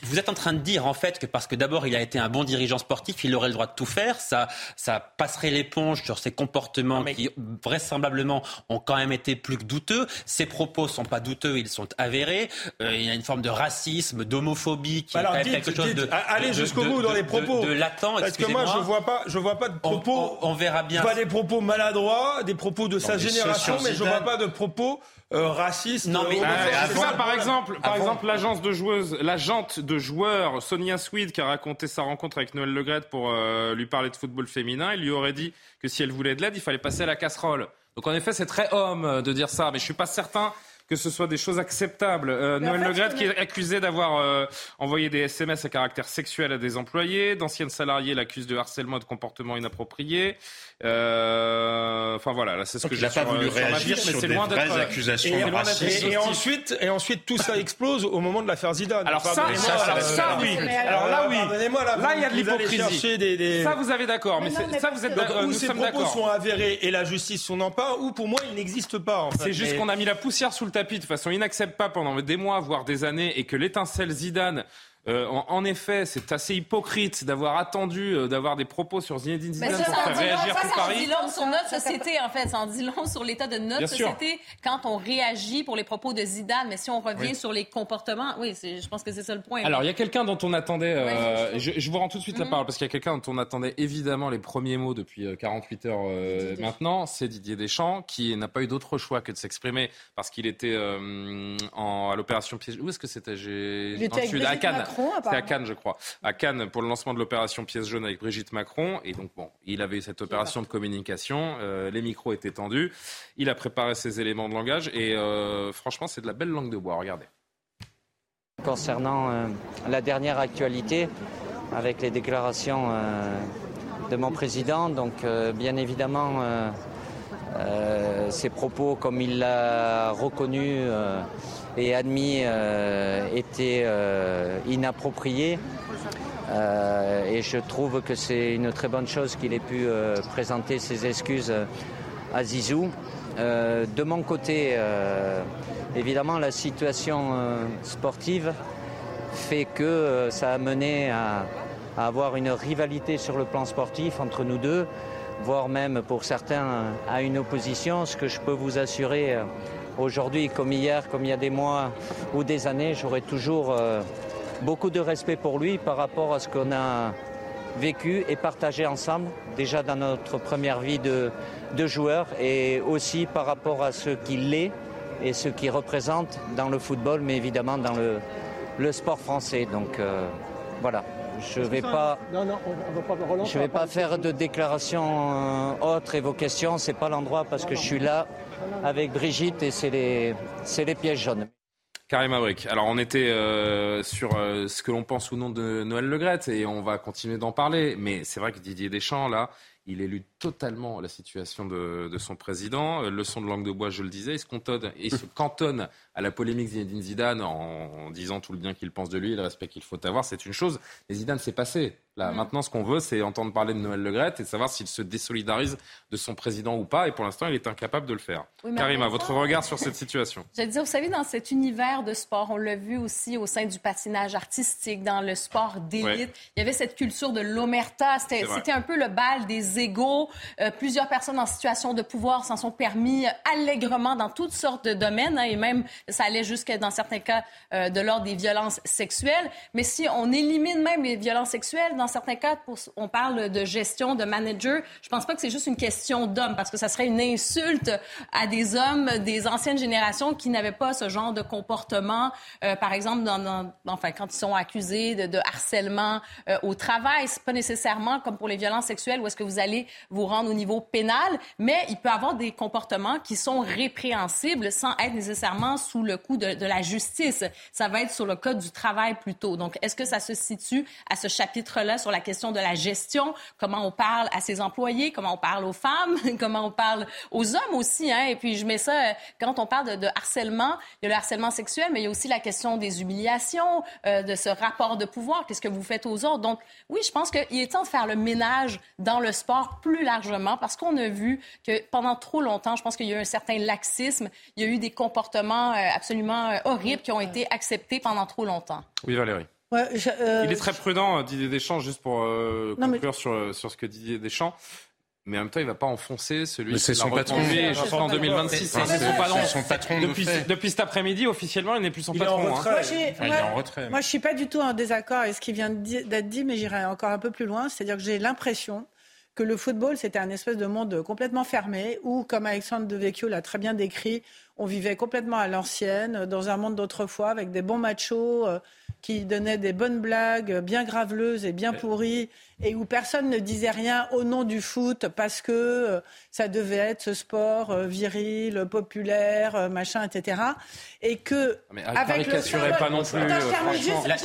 vous êtes en train de dire en fait que parce que d'abord il a été un bon dirigeant sportif, il aurait le droit de tout faire. Ça, ça passerait l'éponge sur ses comportements qui vraisemblablement ont quand même été plus que douteux. Ses propos sont pas douteux, ils sont avérés. Euh, il y a une forme de racisme, d'homophobie qui Alors, est dites, quelque chose dites, de, allez jusqu'au bout dans les propos. de, de latent. Parce que moi je vois pas, je vois pas de propos. On, on, on verra bien. Pas des propos maladroits, des propos de non, sa génération, mais je vois pas de propos euh, racistes. Non mais euh, ça, par exemple, par avant. exemple l'agence de joueuses, l'agente de joueurs Sonia Swede qui a raconté sa rencontre avec Noël Legrette pour euh, lui parler de football féminin, il lui aurait dit que si elle voulait de l'aide, il fallait passer à la casserole. Donc en effet, c'est très homme de dire ça, mais je suis pas certain que ce soit des choses acceptables. Euh, Noël en fait, Le qui est accusé d'avoir euh, envoyé des SMS à caractère sexuel à des employés. D'anciennes salariés l'accusent de harcèlement et de comportement inapproprié. Euh, enfin voilà, là c'est ce Donc que j'ai pas voulu sur, réagir sur, sur des vraies accusations et, racistes. Et, et, ensuite, et ensuite, tout ça explose au moment de l'affaire Zidane. Alors ça, ça, ça, ça, oui. Alors là, oui. Là, là, il y a de l'hypocrisie. Des, des... Ça, vous avez d'accord. Mais, mais ça, vous êtes d'accord. Où ces propos sont avérés et la justice son empare, ou pour moi, il n'existe pas. En fait. C'est juste qu'on a mis la poussière sous le tapis de façon inacceptable pas pendant des mois, voire des années, et que l'étincelle Zidane euh, en, en, effet, c'est assez hypocrite d'avoir attendu, euh, d'avoir des propos sur Zinedine Zidane ça, pour faire réagir ça, tout ça Paris. Ça en dit long sur notre société, en fait. Ça en dit long sur l'état de notre Bien société sûr. quand on réagit pour les propos de Zidane. Mais si on revient Oui. sur les comportements, oui, je pense que c'est ça le point. Alors, il y a quelqu'un dont on attendait, euh, je, je vous rends tout de suite la Mhm. parole, parce qu'il y a quelqu'un dont on attendait évidemment les premiers mots depuis euh, 48 heures euh, maintenant, c'est Didier Deschamps, qui n'a pas eu d'autre choix que de s'exprimer, parce qu'il était euh, en, à l'opération Piège. Où est-ce que c'était? J'ai- Il était à Cannes. Macron, C'était à. Cannes, je crois. À Cannes pour le lancement de l'opération Pièce jaune avec Brigitte Macron. Et donc, bon, il avait eu cette opération de communication. euh, les micros étaient tendus. Il a préparé ses éléments de langage. Et euh, franchement, c'est de la belle langue de bois. Regardez. Concernant euh, la dernière actualité, avec les déclarations euh, de mon président, donc euh, bien évidemment, euh, ces propos, comme il l'a reconnu euh, et admis, euh, étaient inappropriés. Et je trouve que c'est une très bonne chose qu'il ait pu présenter ses excuses à Zizou. De mon côté, évidemment, la situation sportive fait que ça a mené à avoir une rivalité sur le plan sportif entre nous deux, voire même pour certains euh, à une opposition. Ce que je peux vous assurer euh, aujourd'hui, comme hier, comme il y a des mois ou des années, j'aurai toujours euh, beaucoup de respect pour lui par rapport à ce qu'on a vécu et partagé ensemble, déjà dans notre première vie de, de joueur, et aussi par rapport à ce qu'il est et ce qu'il représente dans le football, mais évidemment dans le, sport français. Donc voilà, je ne vais pas... Non, non, on, on va pas relancer. Je ne vais pas faire de déclarations euh, autres et vos questions. Ce n'est pas l'endroit parce que je suis là avec Brigitte et c'est les, c'est les pièges jaunes. Karim Abric. Alors, on était euh, sur euh, ce que l'on pense ou non de Noël Legrette et on va continuer d'en parler. Mais c'est vrai que Didier Deschamps, là, il élude totalement la situation de, de son président. Leçon de langue de bois, je le disais. Il se cantonne, il se cantonne à la polémique Zinedine Zidane en, disant tout le bien qu'il pense de lui et le respect qu'il faut avoir. C'est une chose. Mais Zidane, c'est passé. Là, maintenant, ce qu'on veut, c'est entendre parler de Noël Legrette et savoir s'il se désolidarise de son président ou pas. Et pour l'instant, il est incapable de le faire. Oui, Karima, votre regard sur cette situation? Je veux dire, vous savez, dans cet univers de sport, on l'a vu aussi au sein du patinage artistique, dans le sport d'élite, Ouais. il y avait cette culture de l'omerta. C'était un peu le bal des égaux. Euh, plusieurs personnes en situation de pouvoir s'en sont permis euh, allègrement dans toutes sortes de domaines, hein, et même ça allait jusqu'à, dans certains cas, euh, de l'ordre des violences sexuelles. Mais si on élimine même les violences sexuelles dans certains cas, on parle de gestion, de manager, je pense pas que c'est juste une question d'hommes, parce que ça serait une insulte à des hommes des anciennes générations qui n'avaient pas ce genre de comportement, euh, par exemple, quand ils sont accusés de, harcèlement euh, au travail. C'est pas nécessairement comme pour les violences sexuelles où est-ce que vous allez vous rendre au niveau pénal, mais il peut avoir des comportements qui sont répréhensibles sans être nécessairement le coup de, de la justice. Ça va être sur le code du travail plutôt. Donc, est-ce que ça se situe à ce chapitre-là sur la question de la gestion, comment on parle à ses employés, comment on parle aux femmes, comment on parle aux hommes aussi. Hein? Et puis je mets ça, euh, quand on parle de, harcèlement, il y a le harcèlement sexuel, mais il y a aussi la question des humiliations, euh, de ce rapport de pouvoir, qu'est-ce que vous faites aux autres? Donc oui, je pense qu'il est temps de faire le ménage dans le sport plus largement parce qu'on a vu que pendant trop longtemps, je pense qu'il y a eu un certain laxisme, il y a eu des comportements euh, absolument horribles qui ont été acceptés pendant trop longtemps. Oui, Valérie. Euh, il est très prudent, euh, Didier Deschamps, juste pour euh, conclure sur, sur ce que Didier Deschamps. Mais en même temps, il ne va pas enfoncer celui qui l'a patron jusqu'en 2026. C'est son, patron. depuis, depuis, cet après-midi, officiellement, il n'est plus son patron. Hein. Moi, il est en retrait. Moi, je ne suis pas du tout en désaccord avec ce qui vient d'être dit, mais j'irai encore un peu plus loin. C'est-à-dire que j'ai l'impression que le football, c'était un espèce de monde complètement fermé, où, comme Alexandre Devecchio l'a très bien décrit, on vivait complètement à l'ancienne, dans un monde d'autrefois, avec des bons machos qui donnaient des bonnes blagues bien graveleuses et bien pourries et où personne ne disait rien au nom du foot parce que euh, ça devait être ce sport euh, viril, populaire, euh, machin, etc. Et que mais avec le pas non plus. franchement. La,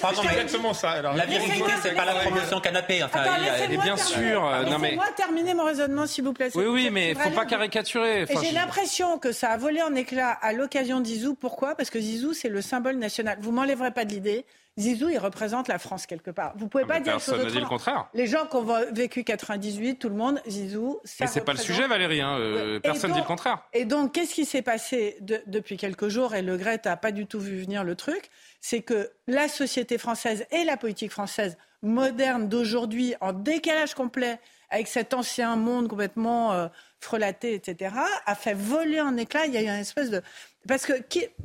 pardon, exactement ça. Alors. La virilité, c'est pas la promotion canapé. Enfin, et bien sûr. non mais. Moi terminer mon raisonnement, s'il vous plaît. Oui, oui, mais il faut pas caricaturer. et j'ai l'impression que ça a volé en éclats à l'occasion de Zizou. Pourquoi? Parce que Zizou, c'est le symbole national. Vous m'enlèverez pas de l'idée. Zizou, il représente la France quelque part. Vous pouvez ah, pas dire personne n'a dit le contraire. Les gens qui ont vécu 98, tout le monde, Zizou, ça. Mais c'est pas le sujet, Valérie. Hein. Euh, personne ne dit le contraire. Et donc, qu'est-ce qui s'est passé depuis quelques jours Et Le Gret n'a pas du tout vu venir le truc. C'est que la société française et la politique française moderne d'aujourd'hui, en décalage complet avec cet ancien monde complètement euh, frelaté, etc., a fait voler en éclats. Il y a eu une espèce de parce que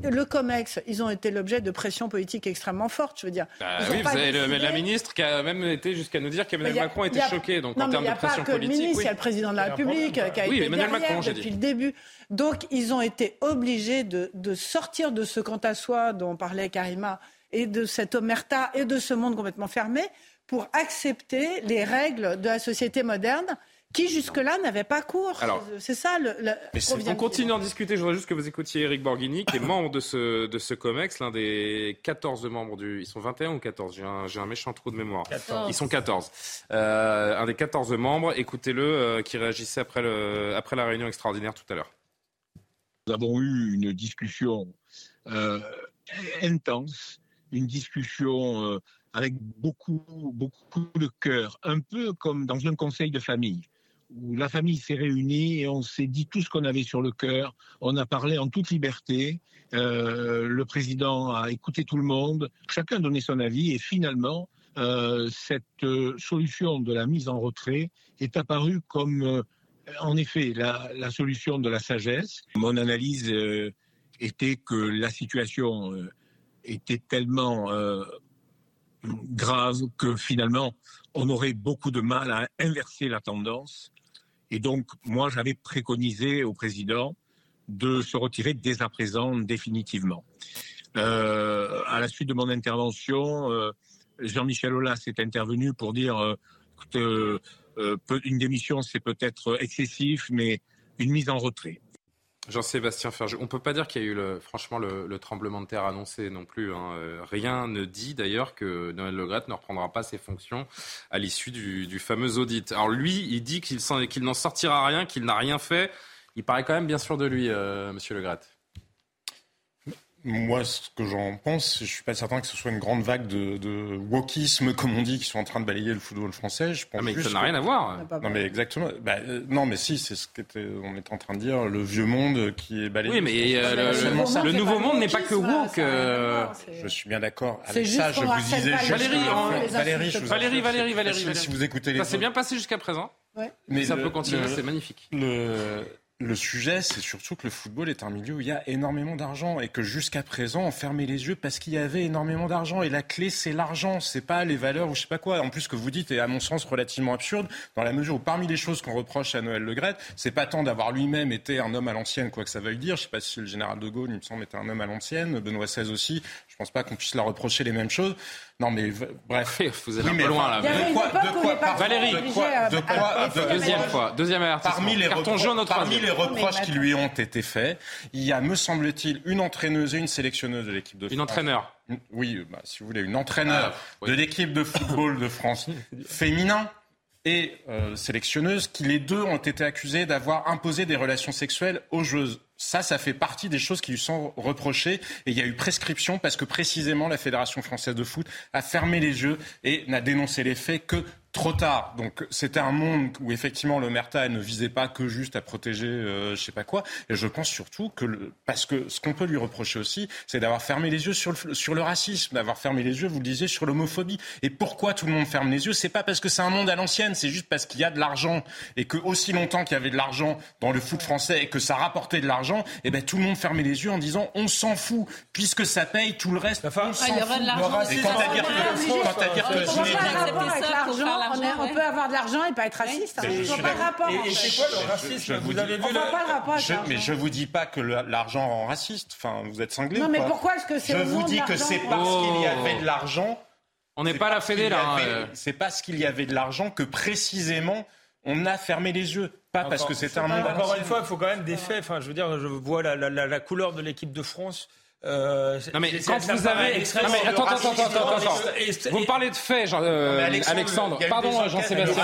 le COMEX, ils ont été l'objet de pression politique extrêmement forte, je veux dire. Bah oui, vous avez la ministre qui a même été jusqu'à nous dire qu'Emmanuel Macron était choqué. Donc en termes de pression politique. Le ministre, il y a le président de la République qui a été derrière Macron, depuis le début. Donc ils ont été obligés de, de sortir de ce quant à soi dont parlait Karima et de cette omerta et de ce monde complètement fermé pour accepter les règles de la société moderne qui jusque-là n'avait pas cours. C'est ça le. on continue à discuter. Je voudrais juste que vous écoutiez Eric Borghini, qui est membre de ce, de ce COMEX, l'un des 14 membres du. Ils sont 21 ou 14 J'ai un, un, méchant trou de mémoire. Ils sont 14. Euh, un des 14 membres. Écoutez-le, euh, qui réagissait après, le, après la réunion extraordinaire tout à l'heure. Nous avons eu une discussion euh, intense, une discussion avec beaucoup, beaucoup de cœur, un peu comme dans un conseil de famille où la famille s'est réunie et on s'est dit tout ce qu'on avait sur le cœur. On a parlé en toute liberté. Euh, le président a écouté tout le monde. Chacun donné son avis et finalement, euh, cette euh, solution de la mise en retrait est apparue comme, en effet, la, solution de la sagesse. Mon analyse était que la situation était tellement grave que finalement, on aurait beaucoup de mal à inverser la tendance et donc, moi, j'avais préconisé au président de se retirer dès à présent définitivement. Euh, à la suite de mon intervention, euh, Jean-Michel Aulas est intervenu pour dire euh, que une démission, c'est peut-être excessif, mais une mise en retrait. Jean-Sébastien Ferjou, on peut pas dire qu'il y a eu le, franchement le, tremblement de terre annoncé non plus. Hein. Euh, rien ne dit d'ailleurs que Noël Legret ne reprendra pas ses fonctions à l'issue du, fameux audit. Alors lui, il dit qu'il n'en sortira rien, qu'il n'a rien fait. Il paraît quand même bien sûr de lui, euh, Monsieur Legret. Moi, ce que j'en pense, je suis pas certain que ce soit une grande vague de, de wokisme, comme on dit, qui sont en train de balayer le football français. Je pense ah, mais ça n'a rien à voir. Non, mais exactement. Bah, euh, non, mais si, c'est ce qu'on est en train de dire, le vieux monde qui est balayé. Oui, mais euh, le, nouveau monde n'est pas que woke. Euh. je suis bien d'accord avec ça. Je vous disais Valérie, Valérie, Valérie, Valérie, Valérie, Si vous écoutez les. Ça s'est bien passé jusqu'à présent. Ouais. Mais ça peut continuer, c'est magnifique. Le le sujet, c'est surtout que le football est un milieu où il y a énormément d'argent et que jusqu'à présent, on fermait les yeux parce qu'il y avait énormément d'argent. Et la clé, c'est l'argent, c'est pas les valeurs ou je sais pas quoi. En plus, ce que vous dites est à mon sens relativement absurde dans la mesure où parmi les choses qu'on reproche à Noël Le c'est pas tant d'avoir lui-même été un homme à l'ancienne, quoi que ça veuille dire. Je sais pas si le général de Gaulle, il me semble, était un homme à l'ancienne. Benoît XVI aussi. Je pense pas qu'on puisse leur reprocher les mêmes choses. Non, mais bref. Vous êtes un peu loin, là. De quoi, de quoi, Valérie, de quoi, de quoi, de- deuxième fois, deuxième. Parmi les, repro- parmi les reproches qui lui ont été faits, il y a, me semble-t-il, une entraîneuse et une sélectionneuse de l'équipe de France. Une entraîneur. Une- Oui, bah, si vous voulez, une entraîneur Ah, oui. de l'équipe de football de France féminin et euh, sélectionneuse, qui les deux ont été accusés d'avoir imposé des relations sexuelles aux joueuses. Ça, ça fait partie des choses qui lui sont reprochées. Et il y a eu prescription parce que précisément la Fédération française de foot a fermé les yeux et n'a dénoncé les faits que trop tard. Donc c'était un monde où effectivement l'Omerta ne visait pas que juste à protéger euh, je sais pas quoi. Et je pense surtout que le, parce que ce qu'on peut lui reprocher aussi, c'est d'avoir fermé les yeux sur le, sur le racisme, d'avoir fermé les yeux, vous le disiez, sur l'homophobie. Et pourquoi tout le monde ferme les yeux? C'est pas parce que c'est un monde à l'ancienne, c'est juste parce qu'il y a de l'argent et que aussi longtemps qu'il y avait de l'argent dans le foot français et que ça rapportait de l'argent, et ben tout le monde fermait les yeux en disant on s'en fout puisque ça paye tout le reste. on s'en il y aura fout. de l'argent. Et quant à dire que, On est- peut avoir de l'argent et pas être raciste. hein. Mais je Je vois suis pas le rapport. Et, c'est quoi le Je- racisme vous avez vu le- pas le rapport mais je vous dis pas que l'argent rend raciste. Enfin, vous êtes cinglé. Non, ou mais pas pourquoi est-ce que c'est Je vous dis que c'est parce qu'il y Oh. avait de l'argent. On n'est pas la Fédé, là. hein, euh. C'est parce qu'il y avait de l'argent que précisément on a fermé les yeux. Pas parce que c'était un monde Encore une fois, il faut quand même des faits. Enfin, je veux dire, je vois la, la- la- la couleur de l'équipe de France. Euh, Non mais quand vous avez... extrêmement- Non, mais attends, attends, attends, attends, attends. et- et- Vous me parlez de faits, Jean- euh, Alexandre. Pardon, Jean-Sébastien.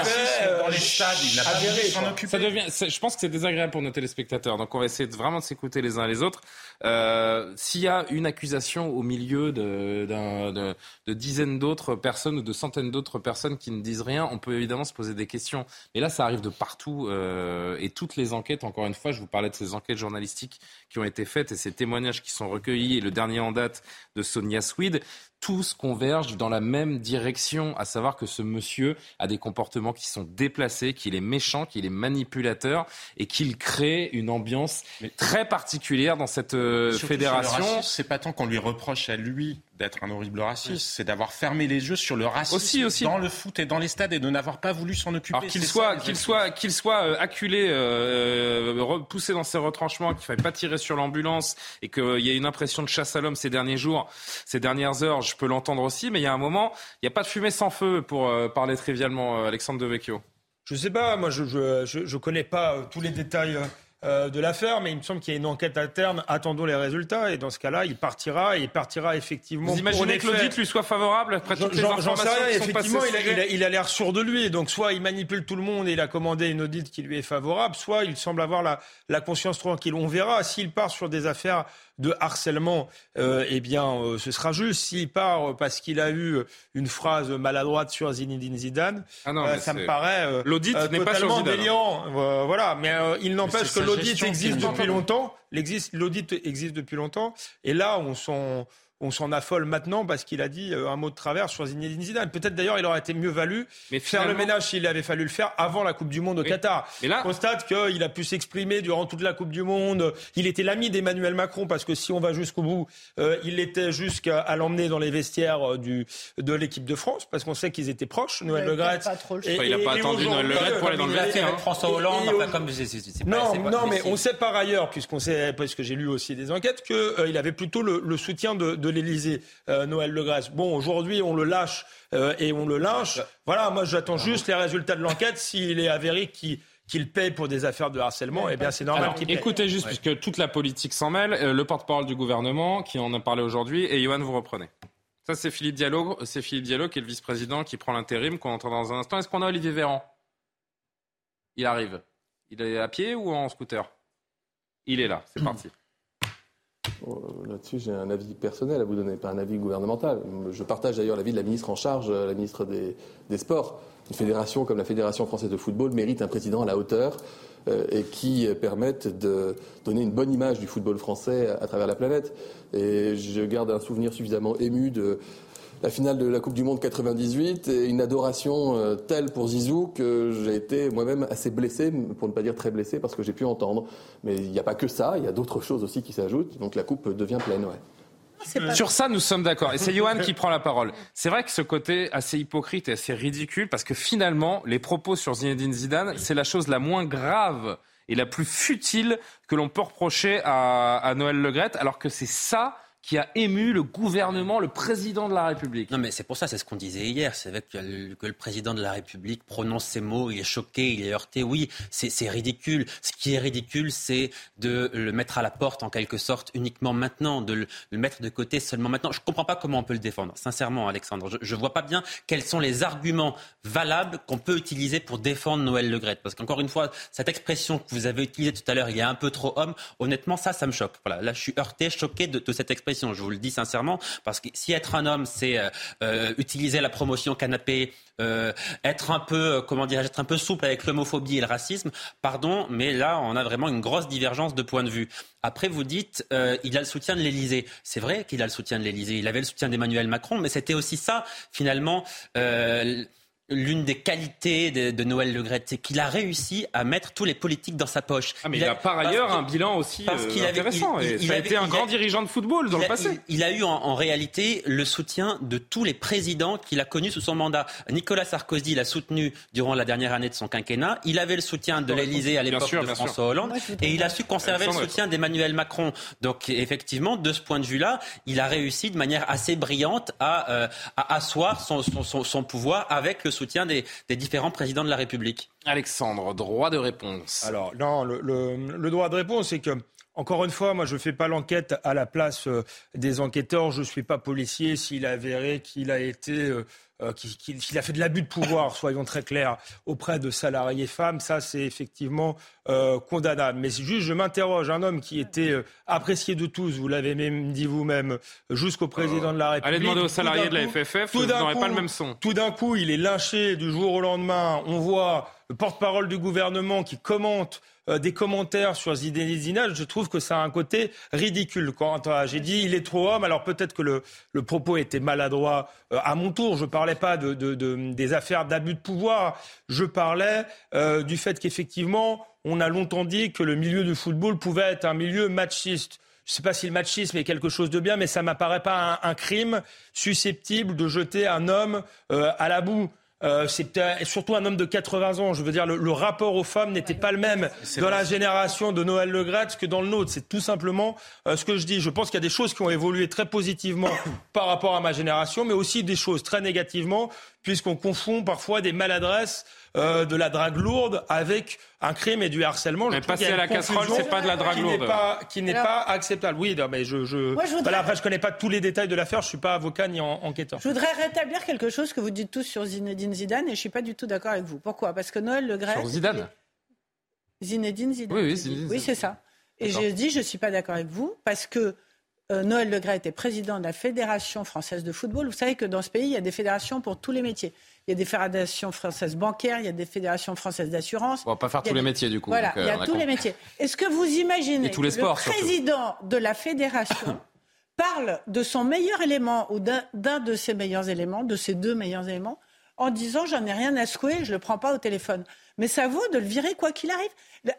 dans les stades, il n'a pas. Ça devient, je pense que c'est désagréable pour nos téléspectateurs. Donc on va essayer de vraiment de s'écouter les uns les autres. Euh, S'il y a une accusation au milieu de, dizaines d'autres personnes ou de centaines d'autres personnes qui ne disent rien, on peut évidemment se poser des questions. Mais là, ça arrive de partout euh, et toutes les enquêtes. Encore une fois, je vous parlais de ces enquêtes journalistiques qui ont été faites et ces témoignages qui sont recueillis. Et le dernier en date de Sonia Swede tous convergent dans la même direction, à savoir que ce monsieur a des comportements qui sont déplacés, qu'il est méchant, qu'il est manipulateur et qu'il crée une ambiance très particulière dans cette euh, fédération. C'est pas tant qu'on lui reproche à lui d'être un horrible raciste, c'est d'avoir fermé les yeux sur le racisme Aussi, aussi. dans le foot et dans les stades et de n'avoir pas voulu s'en occuper. Alors qu'il soit, qu'il soit, qu'il soit euh, acculé, euh, repoussé dans ses retranchements, qu'il ne faille pas tirer sur l'ambulance et qu'il y ait une impression de chasse à l'homme ces derniers jours, ces dernières heures, je peux l'entendre aussi, mais il y a un moment, il n'y a pas de fumée sans feu pour euh, parler trivialement, euh, Alexandre Devecchio. Je sais pas, moi je je, je, je connais pas euh, tous les détails euh, de l'affaire, mais il me semble qu'il y a une enquête interne. Attendons les résultats et dans ce cas-là, il partira et il partira effectivement. Vous imaginez que l'audit lui soit favorable après toutes les sais informations rien. qui sont Effectivement, passées il a, il l'air sûr de lui. Donc, soit il manipule tout le monde et il a commandé une audite qui lui est favorable, soit il semble avoir la, la conscience tranquille. On verra s'il part sur des affaires de harcèlement. euh, eh bien, euh, ce sera juste. S'il part parce qu'il a eu une phrase maladroite sur Zinedine Zidane, Ah non, euh, ça me paraît euh, L'audit euh, n'est pas sur totalement Zidane, délirant. Voilà. Mais euh, il n'empêche que l'audit existe depuis longtemps. L'audit existe depuis longtemps. Et là, on s'en on s'en affole maintenant parce qu'il a dit euh, un mot de travers sur Zinedine Zidane. Peut-être d'ailleurs il aurait été mieux valu Mais faire le ménage s'il avait fallu le faire avant la Coupe du Monde au Oui. Qatar. Là- On constate qu'il a pu s'exprimer durant toute la Coupe du Monde. Il était l'ami d'Emmanuel Macron parce que si on va jusqu'au bout, euh, il était jusqu'à l'emmener dans les vestiaires euh, du, de l'équipe de France parce qu'on sait qu'ils étaient proches. Noël Le Graët. pas trop le Et- choix. Il a et- pas et attendu Noël Le Graët pour aller dans le vestiaire, hein. François Hollande, et- enfin, comme c'est- c'est- c'est pas- non, pas- non, mais on sait par ailleurs, puisqu'on sait, parce que j'ai lu aussi des enquêtes, qu'il avait plutôt le, le soutien de, de l'Élysée, euh, Noël Le Graët. Bon, aujourd'hui, on le lâche euh, et on le lynche. Voilà, moi, j'attends juste les résultats de l'enquête. S'il est avéré qu'il qu'il paye pour des affaires de harcèlement, eh bien, c'est normal qu'il paye. écoutez juste, puisque toute la politique s'en mêle, euh, le porte-parole du gouvernement qui en a parlé aujourd'hui, et Johan, vous reprenez. Ça, c'est Philippe Diallo, c'est Philippe Diallo qui est le vice-président qui prend l'intérim, qu'on entend dans un instant. Est-ce qu'on a Olivier Véran? Il arrive. Il est à pied ou en scooter? Il est là, c'est parti. Euh, Là-dessus, j'ai un avis personnel à vous donner, pas un avis gouvernemental. Je partage d'ailleurs l'avis de la ministre en charge, euh, la ministre des, Sports. Une fédération comme la Fédération française de football mérite un président à la hauteur euh, et qui permette de donner une bonne image du football français à, à travers la planète. Et je garde un souvenir suffisamment ému de la finale de la Coupe du Monde 98 et une adoration euh, telle pour Zizou que j'ai été moi-même assez blessé, pour ne pas dire très blessé, parce que j'ai pu entendre. Mais il n'y a pas que ça, il y a d'autres choses aussi qui s'ajoutent. Donc la coupe devient pleine, ouais. Sur ça, nous sommes d'accord. Et c'est Johan qui prend la parole. C'est vrai que ce côté assez hypocrite et assez ridicule, parce que finalement, les propos sur Zinedine Zidane, c'est la chose la moins grave et la plus futile que l'on peut reprocher à, à Noël Legrette, alors que c'est ça qui a ému le gouvernement, le président de la République. Non, mais c'est pour ça, c'est ce qu'on disait hier. C'est vrai que le, le, président de la République prononce ces mots, il est choqué, il est heurté. Oui, c'est ridicule. Ce qui est ridicule, c'est de le mettre à la porte en quelque sorte uniquement maintenant, de le, le mettre de côté seulement maintenant. Je ne comprends pas comment on peut le défendre, sincèrement, Alexandre. Je ne vois pas bien quels sont les arguments valables qu'on peut utiliser pour défendre Noël Legrette. Parce qu'encore une fois, cette expression que vous avez utilisée tout à l'heure, il a un peu trop homme, honnêtement, ça, ça me choque. Voilà, là, je suis heurté, choqué de cette expression je vous le dis sincèrement, parce que si être un homme, c'est euh, euh, utiliser la promotion canapé, euh, être un peu, comment dirais-je, être un peu souple avec l'homophobie et le racisme, pardon, mais là, on a vraiment une grosse divergence de point de vue. Après, vous dites, il a le soutien de l'Élysée. C'est vrai qu'il a le soutien de l'Élysée. Il avait le soutien d'Emmanuel Macron, mais c'était aussi ça, finalement l'une des qualités de, de Noël Le c'est qu'il a réussi à mettre tous les politiques dans sa poche. Ah, mais il, a, par ailleurs un bilan aussi euh, intéressant. Avait, il, il, a été un grand dirigeant de football dans le passé. Il, a eu en, en, réalité le soutien de tous les présidents qu'il a connus sous son mandat. Nicolas Sarkozy l'a soutenu durant la dernière année de son quinquennat. Il avait le soutien de l'Élysée à l'époque de François sûr. Hollande. et il a su conserver le soutien d'Emmanuel Macron. Donc effectivement, de ce point de vue-là, il a réussi de manière assez brillante à, euh, à asseoir son, son, son, son pouvoir avec le soutien des, des, différents présidents de la République. Alexandre, droit de réponse. Alors, non, le, le, le droit de réponse, c'est que encore une fois, moi, je ne fais pas l'enquête à la place euh, des enquêteurs. Je ne suis pas policier. S'il a avéré qu'il a été, euh, euh qu'il qu a fait de l'abus de pouvoir, soyons très clairs, auprès de salariés femmes, ça, c'est effectivement euh, condamnable. Mais juste, je m'interroge, un homme qui était euh, apprécié de tous, vous l'avez même dit vous-même, jusqu'au président de la République. Allez demander aux salariés de la FFF, vous n'aurez pas le même son. Tout d'un coup, il est lynché du jour au lendemain. On voit le porte-parole du gouvernement qui commente euh, des commentaires sur Zinedine je trouve que ça a un côté ridicule. Quand euh, j'ai dit il est trop homme, alors peut-être que le, le, propos était maladroit euh, à mon tour. Je parlais pas de, de, de des affaires d'abus de pouvoir. Je parlais euh, du fait qu'effectivement, on a longtemps dit que le milieu du football pouvait être un milieu machiste. Je ne sais pas si le machisme est quelque chose de bien, mais ça m'apparaît pas un, un, crime susceptible de jeter un homme euh, à la boue. Euh, c'est surtout un homme de 80 ans. Je veux dire, le, le rapport aux femmes n'était pas le même dans la génération de Noël Le que dans le nôtre. C'est tout simplement euh, ce que je dis. Je pense qu'il y a des choses qui ont évolué très positivement par rapport à ma génération, mais aussi des choses très négativement, puisqu'on confond parfois des maladresses euh, de la drague lourde avec un crime et du harcèlement. Je mais passer à la casserole, c'est pas de la drague lourde. Pas, qui n'est pas acceptable. Oui, non, mais je, je, Moi, je voudrais... voilà, après, je connais pas tous les détails de l'affaire. Je suis pas avocat ni en, enquêteur. Je voudrais rétablir quelque chose que vous dites tous sur Zinedine Zidane et je suis pas du tout d'accord avec vous. Pourquoi? Parce que Noël Le Gret. Sur Zidane? Zinedine Zidane. Oui, oui, Zidane. oui c'est ça. Et je dis, je suis pas d'accord avec vous parce que euh, Noël Le Gret était président de la Fédération française de football. Vous savez que dans ce pays, il y a des fédérations pour tous les métiers. Il y a des fédérations françaises bancaires, il y a des fédérations françaises d'assurance. On va pas faire tous des... les métiers du coup. Voilà, donc, euh, il y a tous les métiers. Est-ce que vous imaginez tous les sports, que le président surtout. de la fédération parle de son meilleur élément ou d'un de ses meilleurs éléments, de ses deux meilleurs éléments, en disant j'en ai rien à secouer, je le prends pas au téléphone. Mais ça vaut de le virer quoi qu'il arrive.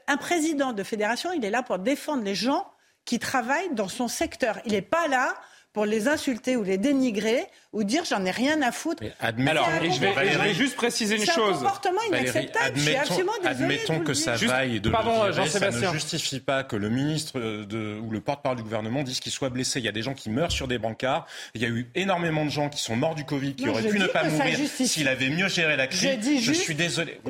Un président de fédération, il est là pour défendre les gens qui travaillent dans son secteur. Il n'est pas là pour les insulter ou les dénigrer ou dire j'en ai rien à foutre. Alors, et je, vais, et je vais juste préciser une chose. C'est un comportement inacceptable. Valérie, admettons, admettons que ça juste, vaille de pardon, le virer, ça ne justifie pas que le ministre de, ou le porte-parole du gouvernement dise qu'il soit blessé. Il y a des gens qui meurent sur des brancards. Il y a eu énormément de gens qui sont morts du Covid, qui non, auraient pu ne pas mourir s'il avait mieux géré la crise. Dit je suis désolé.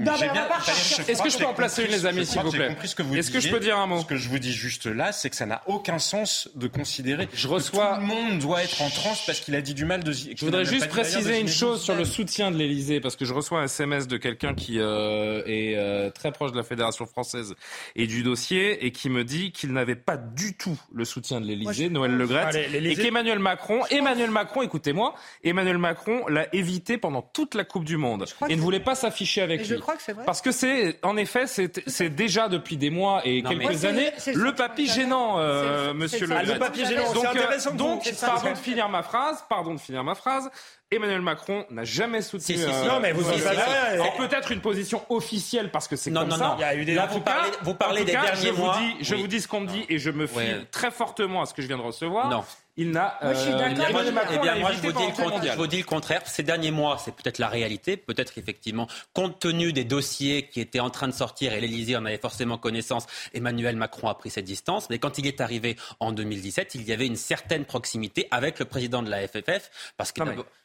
Est-ce que je peux en placer une, les amis, s'il vous plaît Est-ce que je peux dire un mot Ce que je vous dis juste là, c'est que ça n'a aucun sens de considérer je reçois... tout le monde doit être en transe parce qu'il a dit du mal de. Je voudrais juste préciser une chose sur le soutien de l'Elysée, parce que je reçois un SMS de quelqu'un qui euh, est euh, très proche de la Fédération française et du dossier, et qui me dit qu'il n'avait pas du tout le soutien de l'Elysée, Noël Le Gret, et qu'Emmanuel Macron, Emmanuel Macron, écoutez-moi, Emmanuel Macron l'a évité pendant toute la Coupe du Monde et ne voulait pas s'afficher avec et lui. Je crois que c'est vrai. Parce que c'est, en effet, c'est déjà depuis des mois et Non, quelques années le papy gênant, euh, Monsieur Le. Gret. le papier gênant, Donc, c'est euh, intéressant. donc, pardon de finir ma phrase, pardon de finir ma phrase. Emmanuel Macron n'a jamais soutenu. Euh, non, mais vous C'est peut-être une position officielle parce que c'est comme non, ça. Non, il y a eu des... Là, vous parlez, vous parlez des derniers je mois. Vous dis, je vous dis ce qu'on me dit et je me fie très fortement à ce que je viens de recevoir. Non. Il n'a. D'accord. Eh bien, moi, je vous, dis le, je vous dis le contraire. Ces derniers mois, c'est peut-être la réalité. Peut-être qu'effectivement, compte tenu des dossiers qui étaient en train de sortir et l'Élysée en avait forcément connaissance, Emmanuel Macron a pris cette distance. Mais quand il est arrivé en 2017, il y avait une certaine proximité avec le président de la FFF. Parce que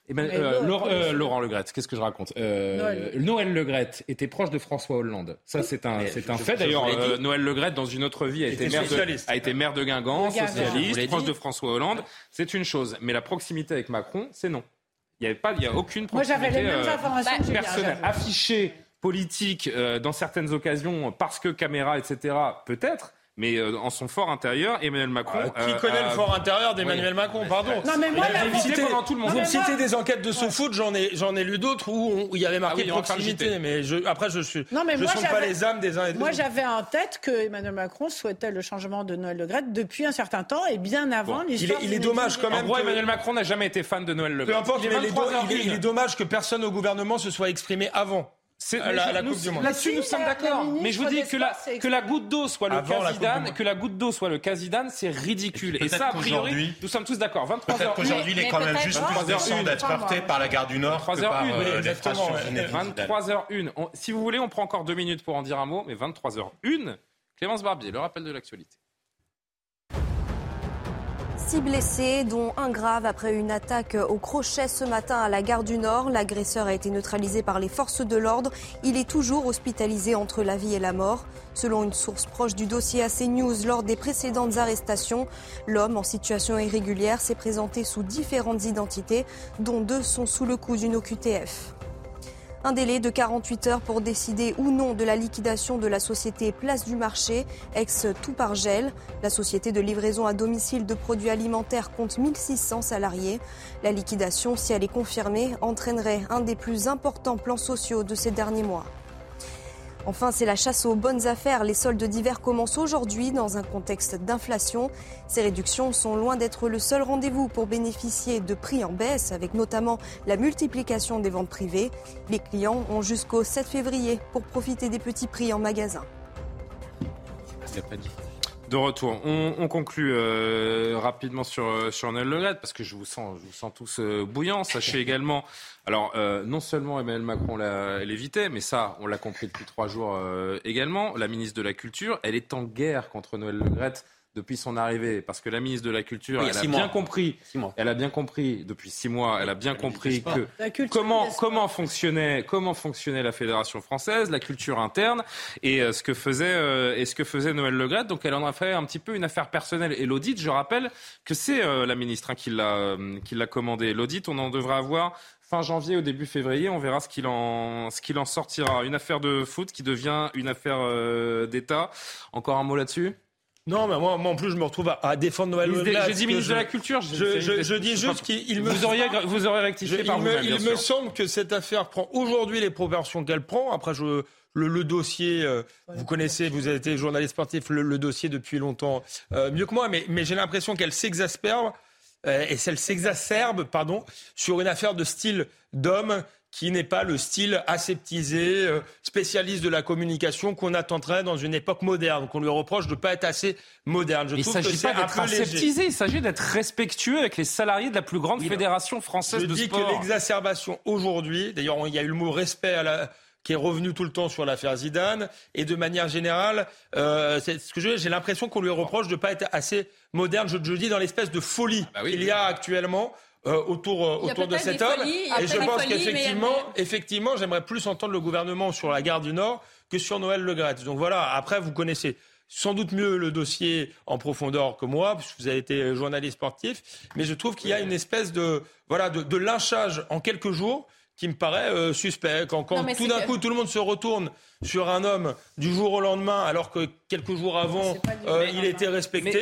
eh ben, euh, Laurent, euh, Laurent qu'est-ce que je raconte euh, Noël. Noël était proche de François Hollande. Ça, c'est un, c'est un fait. D'ailleurs, euh, Noël Legrette, dans une autre vie, a été, maire de, a été maire de Guingamp, socialiste, proche de François Hollande. C'est une chose. Mais la proximité avec Macron, c'est non. Il n'y avait pas, il y a aucune proximité Moi, les mêmes informations bah, personnelle. Affichée politique dans certaines occasions parce que caméra, etc. Peut-être mais euh, en son fort intérieur, Emmanuel Macron. Ah, qui connaît le fort intérieur d'Emmanuel Macron Pardon. Non, mais moi, vous citez, pendant tout le monde. Vous citez des enquêtes de sous-foot, j'en ai, j'en ai lu d'autres où, il y avait marqué ah proximité. Mais je, après, je suis. Non, mais je ne sens pas les âmes des uns et des autres. Moi, j'avais en tête que Emmanuel Macron souhaitait le changement de Noël Le Gret depuis un certain temps et bien avant l'histoire. Il, est, dommage quand même. En gros, Emmanuel Macron n'a jamais été fan de Noël Le Peu importe, il est dommage que personne au gouvernement se soit exprimé avant. C'est la, la Coupe du Monde. Là-dessus, nous sommes d'accord. Mais je vous dis que la, que la goutte d'eau soit le Casidane, que la goutte d'eau soit le Casidane, c'est ridicule. Et, ça, a priori, nous sommes tous d'accord. 23 Peut-être qu'aujourd'hui, il est quand même juste plus décent d'être porté par la gare du Nord 3 que par euh, les 23h01. Si vous voulez, on prend encore deux minutes pour en dire un mot, mais 23h01. Clémence Barbier, le rappel de l'actualité. Six blessés, dont un grave après une attaque au crochet ce matin à la gare du Nord. L'agresseur a été neutralisé par les forces de l'ordre. Il est toujours hospitalisé entre la vie et la mort. Selon une source proche du dossier AC News, lors des précédentes arrestations, l'homme en situation irrégulière s'est présenté sous différentes identités, dont deux sont sous le coup d'une OQTF. Un délai de 48 heures pour décider ou non de la liquidation de la société Place du Marché, ex tout par gel. La société de livraison à domicile de produits alimentaires compte 1600 salariés. La liquidation, si elle est confirmée, entraînerait un des plus importants plans sociaux de ces derniers mois. Enfin, c'est la chasse aux bonnes affaires. Les soldes d'hiver commencent aujourd'hui dans un contexte d'inflation. Ces réductions sont loin d'être le seul rendez-vous pour bénéficier de prix en baisse, avec notamment la multiplication des ventes privées. Les clients ont jusqu'au 7 février pour profiter des petits prix en magasin. De retour, on, conclut euh, rapidement sur euh, sur Noël Le parce que je vous sens, tous euh, bouillants. Sachez également, alors non seulement Emmanuel Macron l'évitait, mais ça, on l'a compris depuis trois jours également. La ministre de la Culture, elle est en guerre contre Noël Le depuis son arrivée, parce que la ministre de la Culture, elle a bien compris, elle a bien compris depuis six mois, elle a bien compris que comment comment fonctionnait comment fonctionnait la fédération française, la culture interne et euh, ce que faisait euh, et ce que faisait Noël Legrette. Donc elle en a fait un petit peu une affaire personnelle. Et l'audit, je rappelle que c'est euh, la ministre hein, qui l'a qui l'a commandé. L'audit, on en devrait avoir fin janvier au début février. On verra ce qu'il en, ce qu'il en sortira. Une affaire de foot qui devient une affaire d'État. Encore un mot là-dessus? Non, mais moi, en plus, je me retrouve à, défendre Noël Le J'ai dit ministre de la Culture. Je, dis juste qu'il me. Vous auriez, vous aurez rectifié par Il, me, il me, semble que cette affaire prend aujourd'hui les proportions qu'elle prend. Après, je, le, dossier, euh, vous connaissez, vous avez été journaliste sportif, le, dossier depuis longtemps, euh, mieux que moi, mais, mais j'ai l'impression qu'elle s'exaspère. Euh, et elle s'exacerbe, pardon, sur une affaire de style d'homme qui n'est pas le style aseptisé, euh, spécialiste de la communication qu'on attendrait dans une époque moderne, qu'on lui reproche de ne pas être assez moderne. Je il ne s'agit pas d'être aseptisé, il s'agit d'être respectueux avec les salariés de la plus grande fédération française de sport. Je dis que l'exacerbation aujourd'hui, d'ailleurs il y a eu le mot respect à la, qui est revenu tout le temps sur l'affaire Zidane. Et de manière générale, euh, c'est ce que j'ai l'impression qu'on lui reproche de ne pas être assez moderne. Je, je dis dans l'espèce de folie ah qu'il y a actuellement. Euh, autour, euh, autour de cet homme. et je pense qu'effectivement, effectivement, j'aimerais plus entendre le gouvernement sur la gare du Nord que sur Noël Le Gret. Donc voilà, après, vous connaissez sans doute mieux le dossier en profondeur que moi, puisque vous avez été journaliste sportif, mais je trouve qu'il y a une espèce de, voilà, de, de lynchage en quelques jours qui me paraît euh, suspect. Quand, quand tout d'un coup, tout le monde se retourne sur un homme du jour au lendemain, alors que quelques jours avant, euh, il était respecté.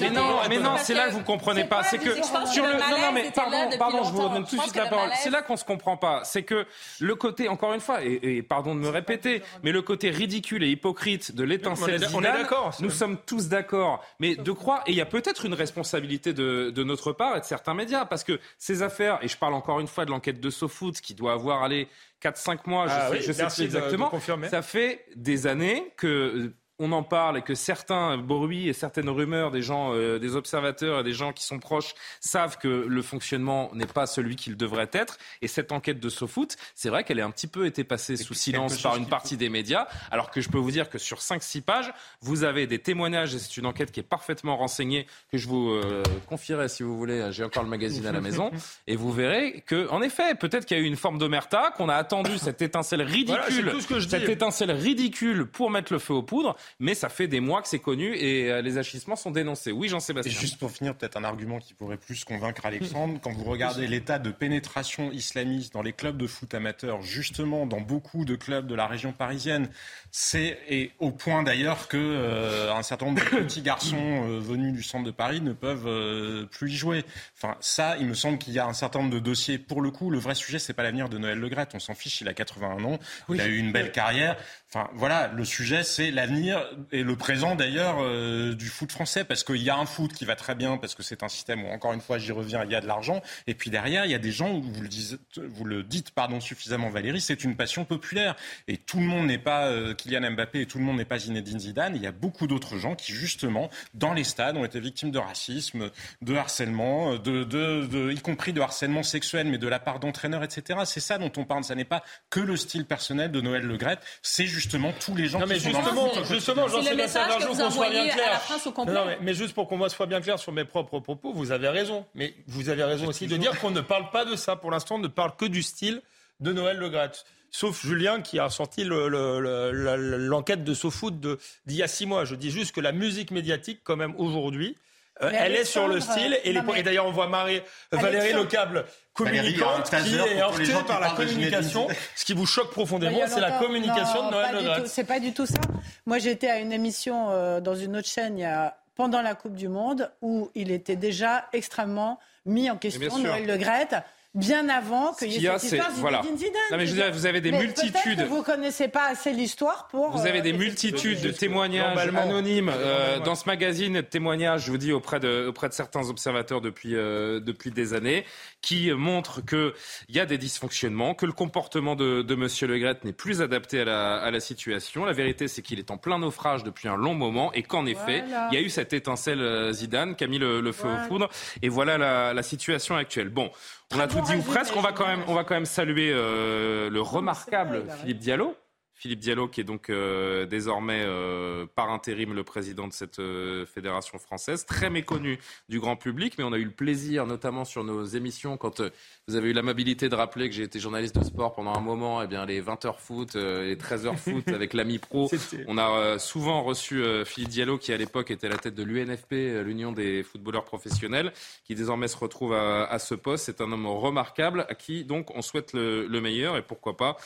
Mais, non, mais non, c'est là que vous comprenez pas. C'est que sur le non, non, mais pardon, pardon, je vous donne tout de suite la parole. C'est là qu'on se comprend pas. C'est que le côté, encore une fois, et, pardon de me répéter, mais le côté ridicule et hypocrite de l'étincelle On est d'accord. Nous sommes tous d'accord, mais de croire et il y a peut-être une responsabilité de, de notre part et de certains médias, parce que ces affaires, et je parle encore une fois de l'enquête de SoFoot, qui doit avoir allé 4-5 mois, je ah sais, je sais plus exactement. ça fait des années que on en parle et que certains bruits et certaines rumeurs des gens, euh, des observateurs et des gens qui sont proches savent que le fonctionnement n'est pas celui qu'il devrait être. Et cette enquête de SoFoot, c'est vrai qu'elle a un petit peu été passée sous silence par une partie des médias, alors que je peux vous dire que sur 5-6 pages, vous avez des témoignages et c'est une enquête qui est parfaitement renseignée que je vous euh, confierai si vous voulez. J'ai encore le magazine à la maison et vous verrez que, en effet, peut-être qu'il y a eu une forme d'omerta, qu'on a attendu cette étincelle ridicule, cette étincelle ridicule pour mettre le feu aux poudres mais ça fait des mois que c'est connu et euh, les agissements sont dénoncés. Oui, Jean-Sébastien. Et juste pour finir, peut-être un argument qui pourrait plus convaincre Alexandre. Quand vous regardez l'état de pénétration islamiste dans les clubs de foot amateurs, justement dans beaucoup de clubs de la région parisienne, c'est et au point d'ailleurs que euh, un certain nombre de petits garçons euh, venus du centre de Paris ne peuvent plus y jouer. Enfin, ça, il me semble qu'il y a un certain nombre de dossiers. Pour le coup, le vrai sujet, c'est pas l'avenir de Noël Legrette. On s'en fiche. Il a 81 ans. Il a eu une belle carrière. Enfin, voilà, le sujet, c'est l'avenir et le présent d'ailleurs euh, du foot français, parce qu'il y a un foot qui va très bien, parce que c'est un système où, encore une fois, j'y reviens, il y a de l'argent, et puis derrière, il y a des gens, vous le, dites, vous le dites pardon, suffisamment Valérie, c'est une passion populaire, et tout le monde n'est pas euh, Kylian Mbappé, et tout le monde n'est pas Zinedine Zidane, il y a beaucoup d'autres gens qui, justement, dans les stades, ont été victimes de racisme, de harcèlement, de y compris de harcèlement sexuel, mais de la part d'entraîneurs, etc. C'est ça dont on parle, ça n'est pas que le style personnel de Noël Legrette, c'est justement tous les gens qui sont justement, dans justement, qu'on soit bien clair. Non, mais, mais, juste pour qu'on soit bien clair sur mes propres propos, vous avez raison. Mais vous avez raison aussi de dire qu'on ne parle pas de ça. Pour l'instant, on ne parle que du style de Noël Le Gret. Sauf Julien qui a sorti l'enquête de SoFoot d'il y a six mois. Je dis juste que la musique médiatique, quand même, aujourd'hui, euh, elle est sur le style. Et, et d'ailleurs, on voit Marie, Valérie Le Câble communicante qui est heurtée par la communication. Ce qui vous choque profondément, c'est la communication de Noël Le C'est pas du tout ça. Moi, j'étais à une émission euh, dans une autre chaîne il y a, pendant la Coupe du Monde où il était déjà extrêmement mis en question, Noël Le Gret bien avant qu'il y ait cette histoire voilà. Zidane. Non, mais je veux dire, vous avez des multitudes. Que vous connaissez pas assez l'histoire pour. Vous avez des euh, multitudes de témoignages anonymes euh, dans ce magazine, témoignages, je vous dis auprès de auprès de certains observateurs depuis euh, depuis des années, qui montrent que il y a des dysfonctionnements, que le comportement de, de Monsieur Le Gret n'est plus adapté à la à la situation. La vérité, c'est qu'il est en plein naufrage depuis un long moment et qu'en effet, il y a eu cette étincelle Zidane qui a mis le, feu aux foudres. Et voilà la, la situation actuelle. Bon. On a tout dit ou presque. On va quand même, on va quand même saluer euh, le remarquable Philippe Diallo. Philippe Diallo, qui est donc euh, désormais euh, par intérim le président de cette fédération française, très méconnu du grand public, mais on a eu le plaisir, notamment sur nos émissions, quand vous avez eu l'amabilité de rappeler que j'ai été journaliste de sport pendant un moment. Eh bien, les 20h foot, euh, les 13h foot avec l'ami pro. On a euh, souvent reçu euh, Philippe Diallo, qui à l'époque était à la tête de l'UNFP, l'Union des footballeurs professionnels, qui désormais se retrouve à, ce poste. C'est un homme remarquable à qui, donc, on souhaite le, meilleur et pourquoi pas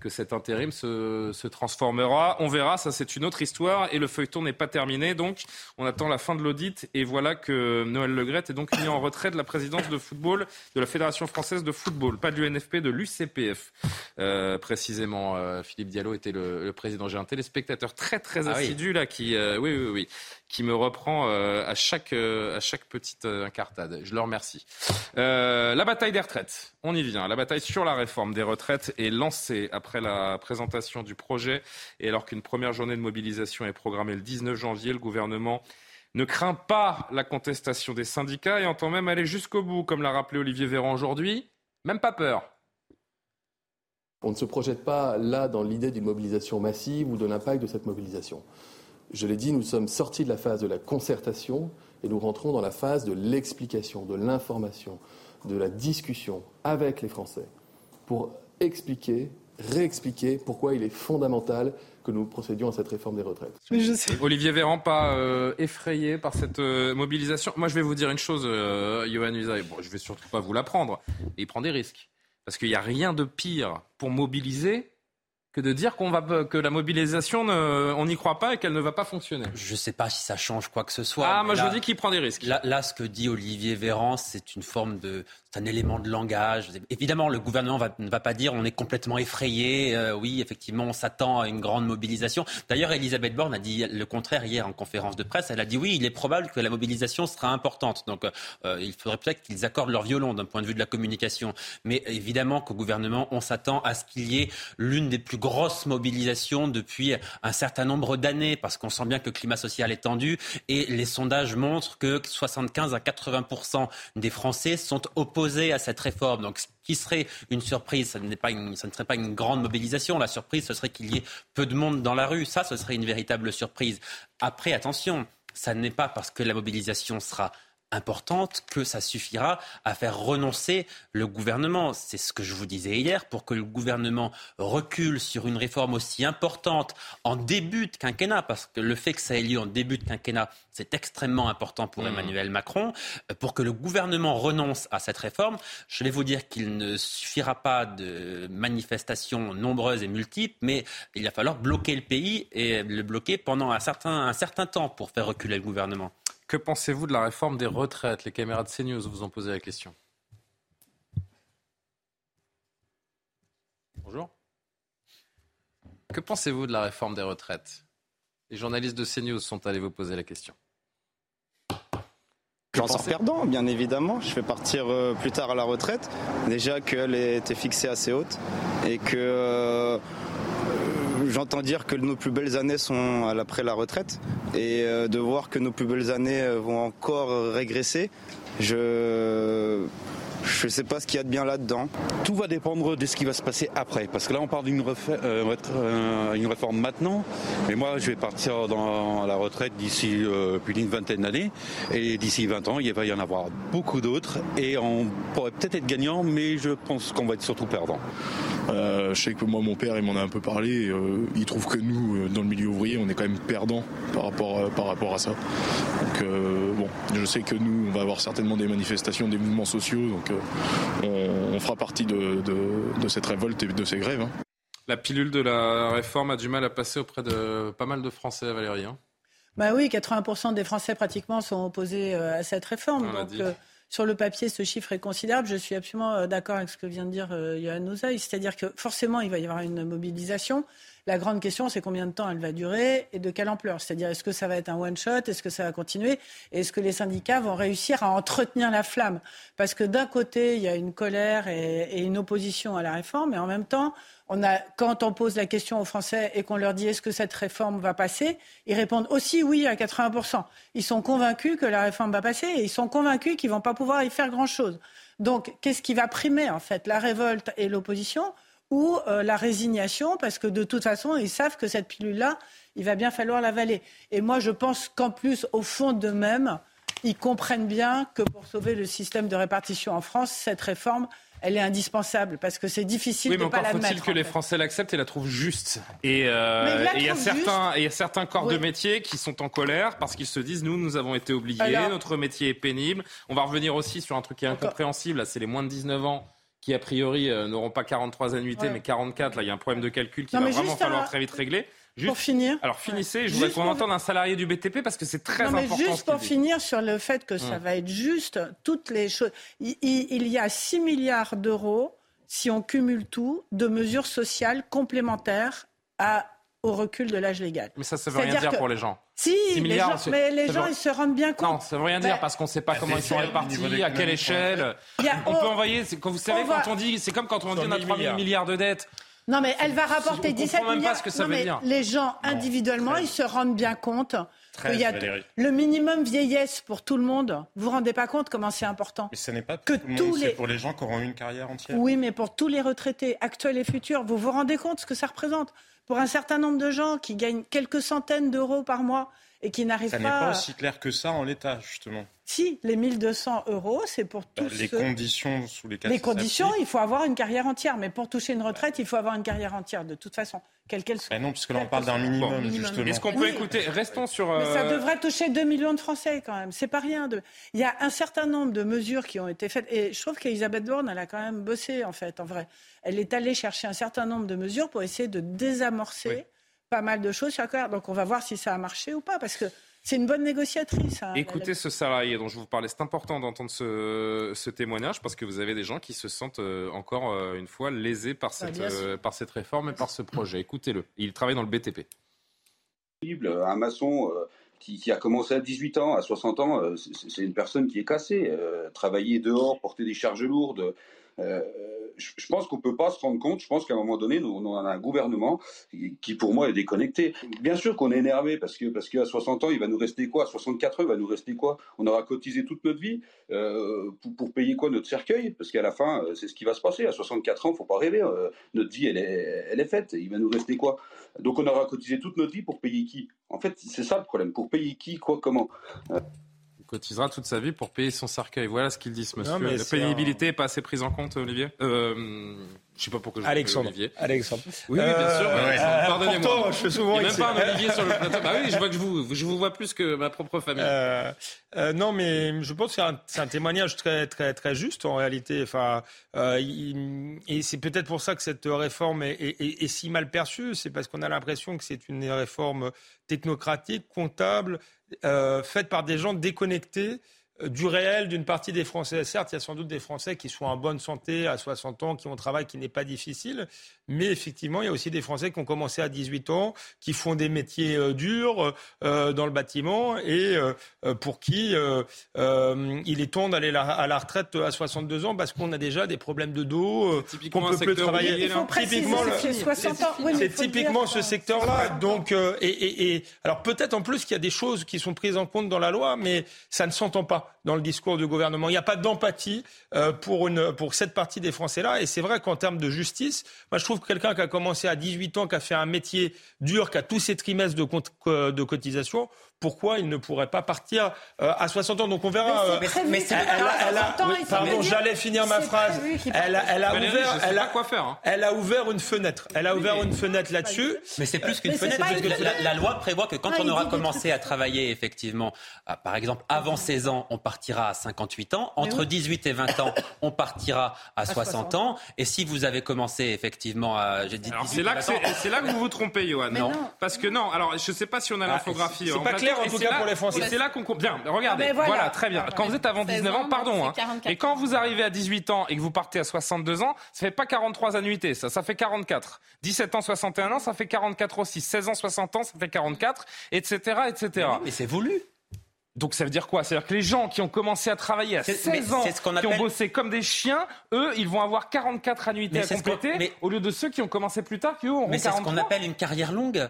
que cet intérim se, se transformera. On verra, ça c'est une autre histoire et le feuilleton n'est pas terminé. Donc, on attend la fin de l'audit et voilà que Noël Legrette est donc mis en retrait de la présidence de football de la Fédération française de football, pas de l'UNFP, de l'UCPF. Euh, précisément, euh, Philippe Diallo était le, président. J'ai un téléspectateur très très ah assidu là qui, euh, oui, oui, oui, qui me reprend à chaque à chaque petite incartade. Je le remercie. la bataille des retraites, on y vient. La bataille sur la réforme des retraites est lancée après la présentation du projet et alors qu'une première journée de mobilisation est programmée le 19 janvier, le gouvernement ne craint pas la contestation des syndicats et entend même aller jusqu'au bout, comme l'a rappelé Olivier Véran aujourd'hui. Même pas peur. On ne se projette pas là dans l'idée d'une mobilisation massive ou de l'impact de cette mobilisation. Je l'ai dit, nous sommes sortis de la phase de la concertation et nous rentrons dans la phase de l'explication, de l'information, de la discussion avec les Français pour expliquer, réexpliquer pourquoi il est fondamental que nous procédions à cette réforme des retraites. Olivier Véran, pas euh, effrayé par cette euh, mobilisation Moi, je vais vous dire une chose, euh, Johan Usaï. Bon, je vais surtout pas vous l'apprendre. Il prend des risques. Parce qu'il n'y a rien de pire pour mobiliser que de dire qu'on va que la mobilisation on n'y croit pas et qu'elle ne va pas fonctionner. Je ne sais pas si ça change quoi que ce soit. Ah, moi je dis qu'il prend des risques. Là, ce que dit Olivier Véran, c'est une forme de c'est un élément de langage. Évidemment, le gouvernement ne va pas dire on est complètement effrayé. Euh, oui, effectivement, on s'attend à une grande mobilisation. D'ailleurs, Elisabeth Borne a dit le contraire hier en conférence de presse. Elle a dit oui, il est probable que la mobilisation sera importante. Donc, euh, il faudrait peut-être qu'ils accordent leur violon d'un point de vue de la communication. Mais évidemment qu'au gouvernement, on s'attend à ce qu'il y ait l'une des plus grosses mobilisations depuis un certain nombre d'années, parce qu'on sent bien que le climat social est tendu et les sondages montrent que 75 à 80% des Français sont opposés à cette réforme. Donc, ce qui serait une surprise, ça ne serait pas une grande mobilisation. La surprise, ce serait qu'il y ait peu de monde dans la rue. Ça, ce serait une véritable surprise. Après, attention, ça n'est pas parce que la mobilisation sera importante que ça suffira à faire renoncer le gouvernement. C'est ce que je vous disais hier, pour que le gouvernement recule sur une réforme aussi importante en début de quinquennat, parce que le fait que ça ait lieu en début de quinquennat, c'est extrêmement important pour mmh. Emmanuel Macron, euh, pour que le gouvernement renonce à cette réforme. Je vais vous dire qu'il ne suffira pas de manifestations nombreuses et multiples, mais il va falloir bloquer le pays et le bloquer pendant un certain, un certain temps pour faire reculer le gouvernement. Que pensez-vous de la réforme des retraites? Les caméras de CNews vous ont posé la question. Bonjour. Que pensez-vous de la réforme des retraites? Les journalistes de CNews sont allés vous poser la question. J'en sors perdant, bien évidemment. Je fais partir euh, plus tard à la retraite. Déjà qu'elle était fixée assez haute et que euh, j'entends dire que nos plus belles années sont après la retraite et euh, de voir que nos plus belles années euh, vont encore régresser, je je ne sais pas ce qu'il y a de bien là-dedans. Tout va dépendre de ce qui va se passer après. Parce que là, on parle d'une euh, réforme maintenant. Mais moi, je vais partir dans la retraite d'ici plus d'une vingtaine d'années. Et d'ici 20 ans, il va y en avoir beaucoup d'autres. Et on pourrait peut-être être gagnant, mais je pense qu'on va être surtout perdant. Euh, je sais que moi, mon père, il m'en a un peu parlé. Euh, il trouve que nous, euh, dans le milieu ouvrier, on est quand même perdant par rapport, par rapport à ça. Donc, bon, je sais que nous, on va avoir certainement des manifestations, des mouvements sociaux. Donc, on, fera partie de, cette révolte et de ces grèves. Hein. La pilule de la réforme a du mal à passer auprès de pas mal de Français, Valérie. Hein. bah oui, 80% des Français pratiquement sont opposés à cette réforme. Sur le papier, ce chiffre est considérable. Je suis absolument euh, d'accord avec ce que vient de dire euh, Nouzaï. C'est-à-dire que forcément, il va y avoir une mobilisation. La grande question, c'est combien de temps elle va durer et de quelle ampleur. C'est-à-dire, est-ce que ça va être un one-shot Est-ce que ça va continuer? Est-ce que les syndicats vont réussir à entretenir la flamme? Parce que d'un côté, il y a une colère et, une opposition à la réforme, mais en même temps, quand on pose la question aux Français et qu'on leur dit est-ce que cette réforme va passer, ils répondent aussi oui à 80%. Ils sont convaincus que la réforme va passer et ils sont convaincus qu'ils ne vont pas pouvoir y faire grand-chose. Donc, qu'est-ce qui va primer en fait? La révolte et l'opposition ou euh, la résignation? Parce que de toute façon, ils savent que cette pilule-là, il va bien falloir l'avaler. Et moi, je pense qu'en plus, au fond d'eux-mêmes, ils comprennent bien que pour sauver le système de répartition en France, cette réforme, elle est indispensable parce que c'est difficile de pas la mettre. mais faut-il que les Français l'acceptent et la trouvent juste Et euh, il y a certains, il y a certains corps de métier qui sont en colère parce qu'ils se disent nous, nous avons été obligés, notre métier est pénible. On va revenir aussi sur un truc qui est incompréhensible. C'est les moins de 19 ans qui a priori euh, n'auront pas 43 annuités mais 44. Là, il y a un problème de calcul qui va vraiment falloir très vite régler. Juste, pour finir. Alors finissez, je voudrais qu'on entende un salarié du BTP parce que c'est très non, mais important. Juste pour finir sur le fait que ça hum. va être juste, toutes les choses. Il, il y a 6 milliards d'euros, si on cumule tout, de mesures sociales complémentaires à, au recul de l'âge légal. Mais ça, ça veut rien dire, pour les gens. Si, milliards, les gens, mais les gens, ils se rendent bien compte. Non, ça veut rien dire parce qu'on ne sait pas comment ils sont répartis, à quelle échelle. on, peut envoyer, quand vous savez, quand on dit, c'est comme quand on dit on a 3 000 milliards de dettes. Non, mais elle va rapporter 17 milliards. ce que ça veut dire. Les gens, individuellement, ils se rendent bien compte qu'il y a le minimum vieillesse pour tout le monde. Vous vous rendez pas compte comment c'est important Mais ce n'est pas que tous les... pour les gens qui auront eu une carrière entière. Oui, mais pour tous les retraités, actuels et futurs, vous vous rendez compte ce que ça représente? Pour un certain nombre de gens qui gagnent quelques centaines d'euros par mois et qui n'arrivent pas. Ça n'est pas aussi clair que ça en l'état, justement. Si, les 1200 euros, c'est pour bah, tous. les conditions sous lesquelles. Les conditions, il faut avoir une carrière entière. Mais pour toucher une retraite, il faut avoir une carrière entière, de toute façon, quelle qu'elle soit. Bah non, puisque là, on parle d'un minimum, justement. Est-ce qu'on peut écouter Restons sur. Mais ça euh, devrait toucher 2 millions de Français, quand même. C'est pas rien. De... Il y a un certain nombre de mesures qui ont été faites. Et je trouve qu'Elisabeth Borne, elle a quand même bossé, en fait, en vrai. Elle est allée chercher un certain nombre de mesures pour essayer de désamorcer pas mal de choses sur Donc, on va voir si ça a marché ou pas. Parce que c'est une bonne négociatrice. Hein, Écoutez ce salarié dont je vous parlais. C'est important d'entendre ce, témoignage parce que vous avez des gens qui se sentent euh, encore euh, une fois lésés par cette, euh, par cette réforme et par ce projet. Écoutez-le. Il travaille dans le BTP. Un maçon qui, a commencé à 18 ans, à 60 ans, c'est une personne qui est cassée. travailler dehors, porter des charges lourdes, euh, je pense qu'on ne peut pas se rendre compte. Je pense qu'à un moment donné, nous, on a un gouvernement qui, pour moi, est déconnecté. Bien sûr qu'on est énervé parce que parce qu'à 60 ans, il va nous rester quoi? À 64 ans, il va nous rester quoi? On aura cotisé toute notre vie euh, pour, payer quoi? Notre cercueil? Parce qu'à la fin, euh, c'est ce qui va se passer. À 64 ans, faut pas rêver. notre vie, elle est, elle est faite. Il va nous rester quoi? Donc on aura cotisé toute notre vie pour payer qui? En fait, c'est ça le problème. Pour payer qui? Quoi? Comment? Cotisera toute sa vie pour payer son cercueil. Voilà ce qu'ils disent, monsieur. La pénibilité n'est pas assez prise en compte, Olivier euh, Je sais pas pourquoi je Alexandre. Olivier. Alexandre. Oui, bien sûr. Euh, Pardonnez-moi. je fais souvent. Même pas un Olivier sur le plateau. Bah oui, je vois que je vous, je vous vois plus que ma propre famille. Euh, euh non, mais je pense que c'est un, témoignage très, très, très juste en réalité. Enfin, euh, et c'est peut-être pour ça que cette réforme est, est, est, est si mal perçue. C'est parce qu'on a l'impression que c'est une réforme technocratique, comptable, euh, faite par des gens déconnectés du réel d'une partie des Français. Certes, il y a sans doute des Français qui sont en bonne santé à 60 ans, qui ont un travail qui n'est pas difficile, mais effectivement, il y a aussi des Français qui ont commencé à 18 ans, qui font des métiers euh, durs euh, dans le bâtiment et pour qui il est temps d'aller à la retraite à 62 ans parce qu'on a déjà des problèmes de dos, qu'on peut plus travailler. typiquement, c'est typiquement ce secteur-là. Donc, et, et alors peut-être en plus qu'il y a des choses qui sont prises en compte dans la loi, mais ça ne s'entend pas God. Dans le discours du gouvernement. Il n'y a pas d'empathie euh, pour, une, pour cette partie des Français-là. Et c'est vrai qu'en termes de justice, moi je trouve que quelqu'un qui a commencé à 18 ans, qui a fait un métier dur, qui a tous ses trimestres de, de cotisation, pourquoi il ne pourrait pas partir euh, à 60 ans? Donc on verra. Mais, c'est pardon, j'allais finir ma phrase. Elle, a ouvert, elle a quoi faire. Hein. Elle a ouvert une fenêtre. Elle a ouvert une fenêtre là-dessus. Mais c'est plus qu'une fenêtre parce que la, loi prévoit que quand on aura commencé à travailler effectivement, euh, par exemple avant 16 ans, on partira à 58 ans. Entre 18 et 20 ans, on partira à 60 ans. Et si vous avez commencé effectivement à, j'ai dit. C'est là que c'est là que vous vous trompez, Johan. Non. Parce que non. Alors je sais pas si on a ah, l'infographie. C'est pas clair en tout cas pour les Français. C'est là qu'on bien. Regardez, ah, voilà. très bien. Quand vous êtes avant 19 ans, pardon. Hein. Et quand vous arrivez à 18 ans et que vous partez à 62 ans, ça fait pas 43 annuités, ça, ça fait 44. 17 ans, 61 ans, ça fait 44 aussi. 16 ans, 60 ans, ça fait 44, etc., etc. Mais c'est voulu. Donc ça veut dire quoi? C'est-à-dire que les gens qui ont commencé à travailler à 16 ans, qui ont bossé comme des chiens, eux, ils vont avoir 44 annuités à compléter, au lieu de ceux qui ont commencé plus tard, qui eux auront Mais c'est ce qu'on appelle une carrière longue.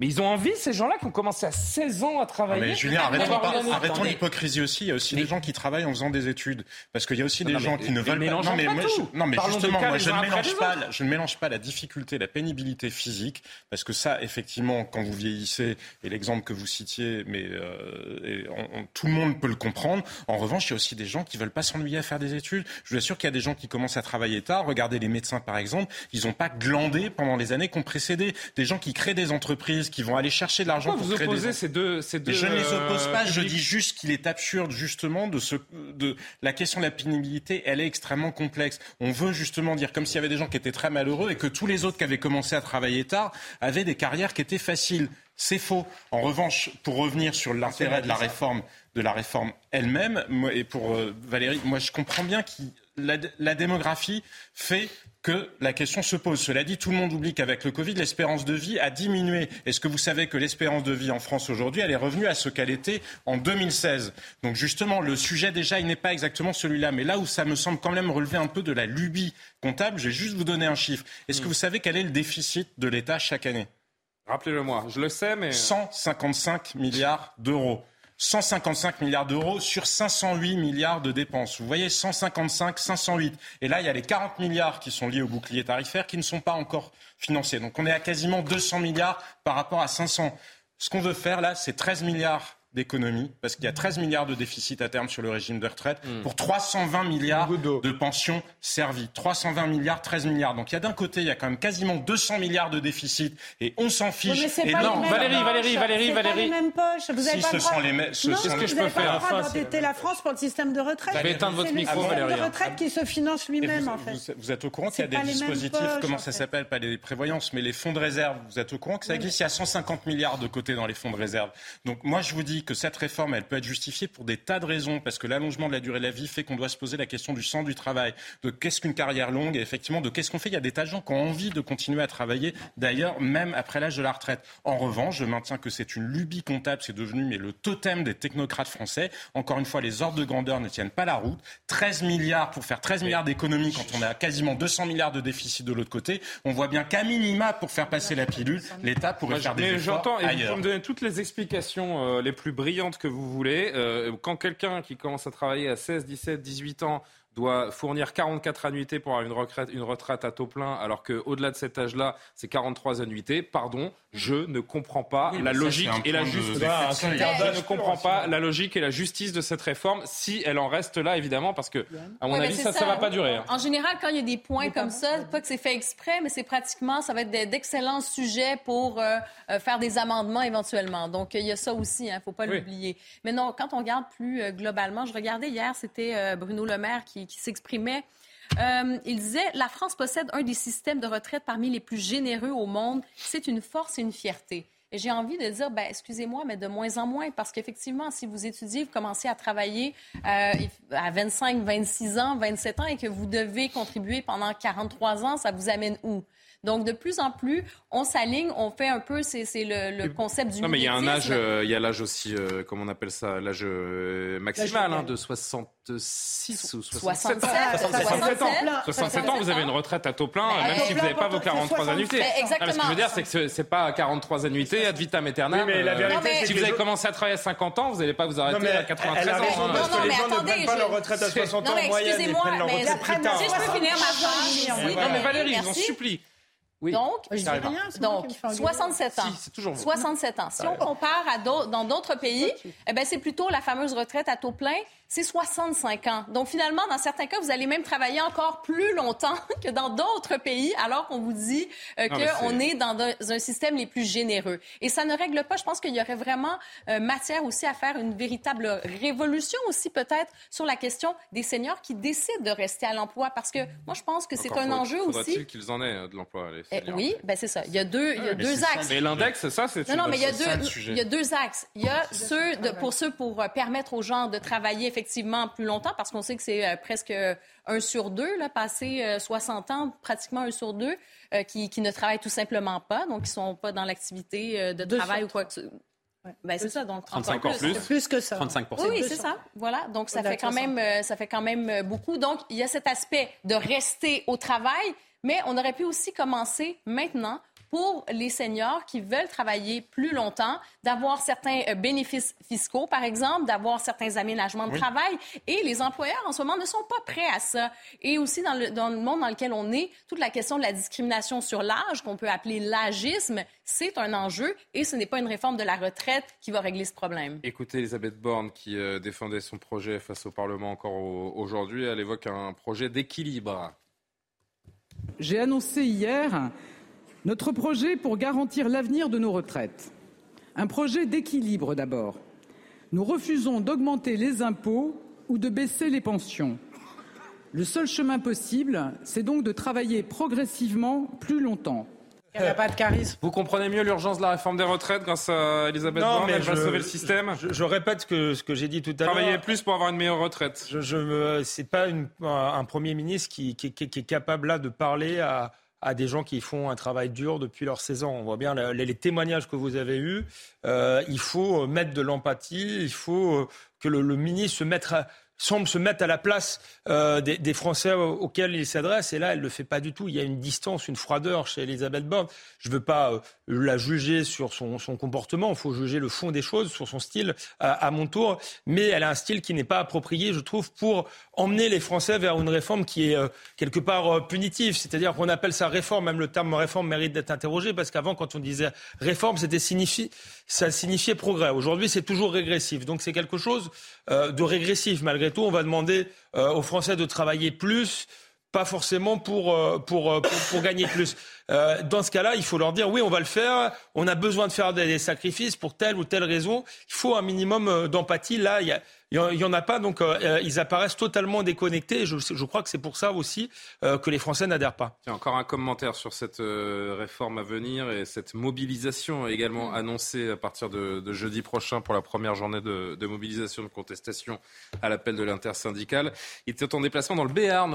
Mais ils ont envie, ces gens-là, qui ont commencé à 16 ans à travailler. mais Julien, arrêtons, l'hypocrisie aussi. Il y a aussi des gens qui travaillent en faisant des études. Parce qu'il y a aussi des gens qui ne veulent pas. Non, mais, je, non, mais justement, moi, je ne, mélange pas, je ne mélange pas la difficulté, la pénibilité physique. Parce que ça, effectivement, quand vous vieillissez, et l'exemple que vous citiez, mais euh, tout le monde peut le comprendre. En revanche, il y a aussi des gens qui ne veulent pas s'ennuyer à faire des études. Je vous assure qu'il y a des gens qui commencent à travailler tard. Regardez les médecins, par exemple. Ils n'ont pas glandé pendant les années qui ont précédé. Des gens qui créent des entreprises, qui vont aller chercher l'argent pour vous opposez ces deux, ces deux Je ne les oppose pas. je dis juste qu'il est absurde justement de ce, de la question de la pénibilité. Elle est extrêmement complexe. On veut justement dire comme s'il y avait des gens qui étaient très malheureux et que tous les autres qui avaient commencé à travailler tard avaient des carrières qui étaient faciles. C'est faux. En revanche, pour revenir sur l'intérêt de la réforme, de la réforme elle-même, et pour euh, Valérie, moi je comprends bien que la, la démographie fait que la question se pose. Cela dit, tout le monde oublie qu'avec le Covid, l'espérance de vie a diminué. Est-ce que vous savez que l'espérance de vie en France aujourd'hui, elle est revenue à ce qu'elle était en 2016 Donc justement, le sujet déjà, il n'est pas exactement celui-là. Mais là où ça me semble quand même relever un peu de la lubie comptable, je vais juste vous donner un chiffre. Est-ce que vous savez quel est le déficit de l'État chaque année? Rappelez-le moi, je le sais, mais... 155 milliards d'euros. 155 milliards d'euros sur 508 milliards de dépenses. Vous voyez, 155, 508. Et là, il y a les 40 milliards qui sont liés au bouclier tarifaire qui ne sont pas encore financés. Donc on est à quasiment 200 milliards par rapport à 500. Ce qu'on veut faire là, c'est 13 milliards d'économie, parce qu'il y a 13 milliards de déficit à terme sur le régime de retraite, Hmm. pour 320 milliards de pensions servies. 320 milliards, 13 milliards. Donc il y a d'un côté, il y a quand même quasiment 200 milliards de déficit, et on s'en fiche. Oui, mais c'est et pas non, les mêmes Valérie. Valérie, Valérie, pas Valérie. les mêmes poches. Vous avez Si, pas ce droit... sont les mêmes- ce non, sont Qu'est-ce que je vous peux n'avez pas faire le droit Enfin, d'endetter la France pour le système de retraite. Valérie, éteindre votre C'est le micro, système Valérie, de retraite qui se finance Et lui-même, vous, en fait. vous- vous êtes au courant qu'il y a des pas dispositifs, poches, comment en ça s'appelle, pas les prévoyances, mais les fonds de réserve. Vous êtes au courant que ça existe Il y a 150 milliards de côté dans les fonds de réserve. Donc moi, je vous dis que cette réforme, elle peut être justifiée pour des tas de raisons, parce que l'allongement de la durée de la vie fait qu'on doit se poser la question du sens du travail, de qu'est-ce qu'une carrière longue, et effectivement de qu'est-ce qu'on fait. Il y a des tas de gens qui ont envie de continuer à travailler, d'ailleurs, même après l'âge de la retraite. En revanche, je maintiens que c'est une lubie comptable, c'est devenu mais le totem des technocrates français. Encore une fois, les ordres de grandeur ne tiennent pas la route. 13 milliards pour faire 13 milliards d'économies quand on a quasiment 200 milliards de déficit de l'autre côté. On voit bien qu'à minima, pour faire passer la pilule, l'État pourrait faire des mais efforts j'entends et ailleurs. me donner toutes les explications euh, les plus brillantes que vous voulez. Euh, quand quelqu'un qui commence à travailler à 16, 17, 18 ans doit fournir 44 annuités pour avoir une retraite, une retraite à taux plein, alors qu'au-delà de cet âge-là, c'est 43 annuités. Pardon, je ne comprends pas Oui, la ça, logique et la justice. de seuil. Je ne comprends pas la logique et la justice de cette réforme si elle en reste là, évidemment, parce que, à mon avis, c'est ça, ça va pas durer. hein. En général, quand il y a des points comme ça, pas que c'est fait exprès, mais c'est pratiquement, ça va être de- d'excellents sujets pour euh, euh, faire des amendements éventuellement. Donc, il y a ça aussi, il ne faut pas Oui. l'oublier. Mais non, quand on regarde plus euh, globalement, je regardais hier, c'était euh, Bruno Le Maire qui, qui s'exprimait. Euh, il disait La France possède un des systèmes de retraite parmi les plus généreux au monde. C'est une force et une fierté. Et j'ai envie de dire, ben, excusez-moi, mais de moins en moins, parce qu'effectivement, si vous étudiez, vous commencez à travailler euh, à 25, 26 ans, 27 ans, et que vous devez contribuer pendant 43 ans, ça vous amène où? Donc, de plus en plus, on s'aligne, on fait un peu, c'est le, le concept du Non, mais il y a un âge, euh, il y a l'âge aussi, euh, comment on appelle ça, l'âge euh, maximal hein, de 66 ou 67 ans. 67, 67 ans. 67 67 ans, vous avez une retraite à taux plein, Mais même si vous n'avez pas vos c'est 43 60. annuités. Mais Non, mais ce que je veux exactement. dire, c'est que ce- c'est pas 43 annuités ad vitam aeternam. Oui, mais la Euh, vérité, c'est si vous avez commencé à travailler à 50 ans, vous n'allez pas vous Non, arrêter mais à 93 elle a ans. raison, hein. parce Non, que non, les mais gens ne attendez, prennent pas je- leur retraite à je- 60 non, ans mais en moyenne, ils excusez-moi, prennent leur mais si je peux finir ma phrase. Non, mais Valérie, je vous en supplie. Oui, Donc, dis arrivera. rien, moi Donc, qui me fais engueuler. 67 ans. Si, toujours vous. 67 ans. Si on compare à d'autres- dans d'autres pays, eh ben, c'est plutôt la fameuse retraite à taux plein, c'est 65 ans. Donc, finalement, dans certains cas, vous allez même travailler encore plus longtemps que dans d'autres pays, alors qu'on vous dit euh, mais c'est- qu'on est dans de- un système les plus généreux. Et ça ne règle pas. Je pense qu'il y aurait vraiment euh, matière aussi à faire une véritable révolution aussi, peut-être, sur la question des seniors qui décident de rester à l'emploi. Parce que moi, je pense que c'est un enjeu faudra-t-il aussi. qu'ils en aient euh, de l'emploi, les Eh, seniors. oui, ben c'est ça. Il y a deux, il y a Mais deux c'est ça, axes. Mais l'index, ça, c'est Non, non, mais il y a deux, sujet. il y a deux axes. Il y a ceux de, pour ceux pour euh, permettre aux gens de travailler effectivement plus longtemps, parce qu'on sait que c'est euh, presque un sur deux, là, passé euh, 60 ans, pratiquement un sur deux, euh, qui, qui ne travaillent tout simplement pas, donc qui sont pas dans l'activité euh, de Deux travail ou quoi que ce Ben, c'est ça, donc 35 encore plus. C'est plus que ça. 35 oui, oui, c'est ça. Voilà. Donc, ça fait quand 60. même, euh, ça fait quand même euh, beaucoup. Donc, il y a cet aspect de rester au travail, mais on aurait pu aussi commencer maintenant pour les seniors qui veulent travailler plus longtemps, d'avoir certains euh, bénéfices fiscaux, par exemple, d'avoir certains aménagements de Oui. travail. Et les employeurs, en ce moment, ne sont pas prêts à ça. Et aussi, dans le, dans le monde dans lequel on est, toute la question de la discrimination sur l'âge, qu'on peut appeler l'agisme, c'est un enjeu et ce n'est pas une réforme de la retraite qui va régler ce problème. Écoutez Elisabeth Borne qui euh, défendait son projet face au Parlement encore au- aujourd'hui. Elle évoque un projet d'équilibre. J'ai annoncé hier notre projet pour garantir l'avenir de nos retraites. Un projet d'équilibre d'abord. Nous refusons d'augmenter les impôts ou de baisser les pensions. Le seul chemin possible, c'est donc de travailler progressivement plus longtemps. Pas de charisme. Vous comprenez mieux l'urgence de la réforme des retraites grâce à Elisabeth Non, Borne mais Elle va je- sauver le système Je, je répète ce que, ce que j'ai dit tout à l'heure. Travailler plus pour avoir une meilleure retraite. Je, je me, c'est pas une- un, un premier ministre qui, qui- qui- qui est capable là de parler à, à des gens qui font un travail dur depuis leurs 16 ans. On voit bien les, témoignages que vous avez eus. Euh, il faut mettre de l'empathie. Il faut euh, que le, le ministre se mette à- semble se mettre à la place euh, des, Français auxquels il s'adresse. Et là, elle ne le fait pas du tout. Il y a une distance, une froideur chez Elisabeth Borne. Je ne veux pas euh, la juger sur son, comportement. Il faut juger le fond des choses, sur son style à, mon tour. Mais elle a un style qui n'est pas approprié, je trouve, pour emmener les Français vers une réforme qui est euh, quelque part punitive. C'est-à-dire qu'on appelle ça réforme. Même le terme réforme mérite d'être interrogé parce qu'avant, quand on disait réforme, c'était signifié, ça signifiait progrès. Aujourd'hui, c'est toujours régressif. Donc c'est quelque chose de régressif malgré tout, on va demander euh, aux Français de travailler plus, pas forcément pour, euh, pour, euh, pour, pour gagner plus. dans ce cas-là, il faut leur dire oui, on va le faire. On a besoin de faire des, sacrifices pour telle ou telle raison. Il faut un minimum d'empathie. Là, il y a, il n'y en a pas, donc euh, euh, ils apparaissent totalement déconnectés. Je, je crois que c'est pour ça aussi euh, que les Français n'adhèrent pas. Tiens, encore un commentaire sur cette réforme à venir et cette mobilisation également annoncée à partir de, de jeudi prochain pour la première journée de, de mobilisation de contestation à l'appel de l'intersyndicale. Il était en déplacement dans le Béarn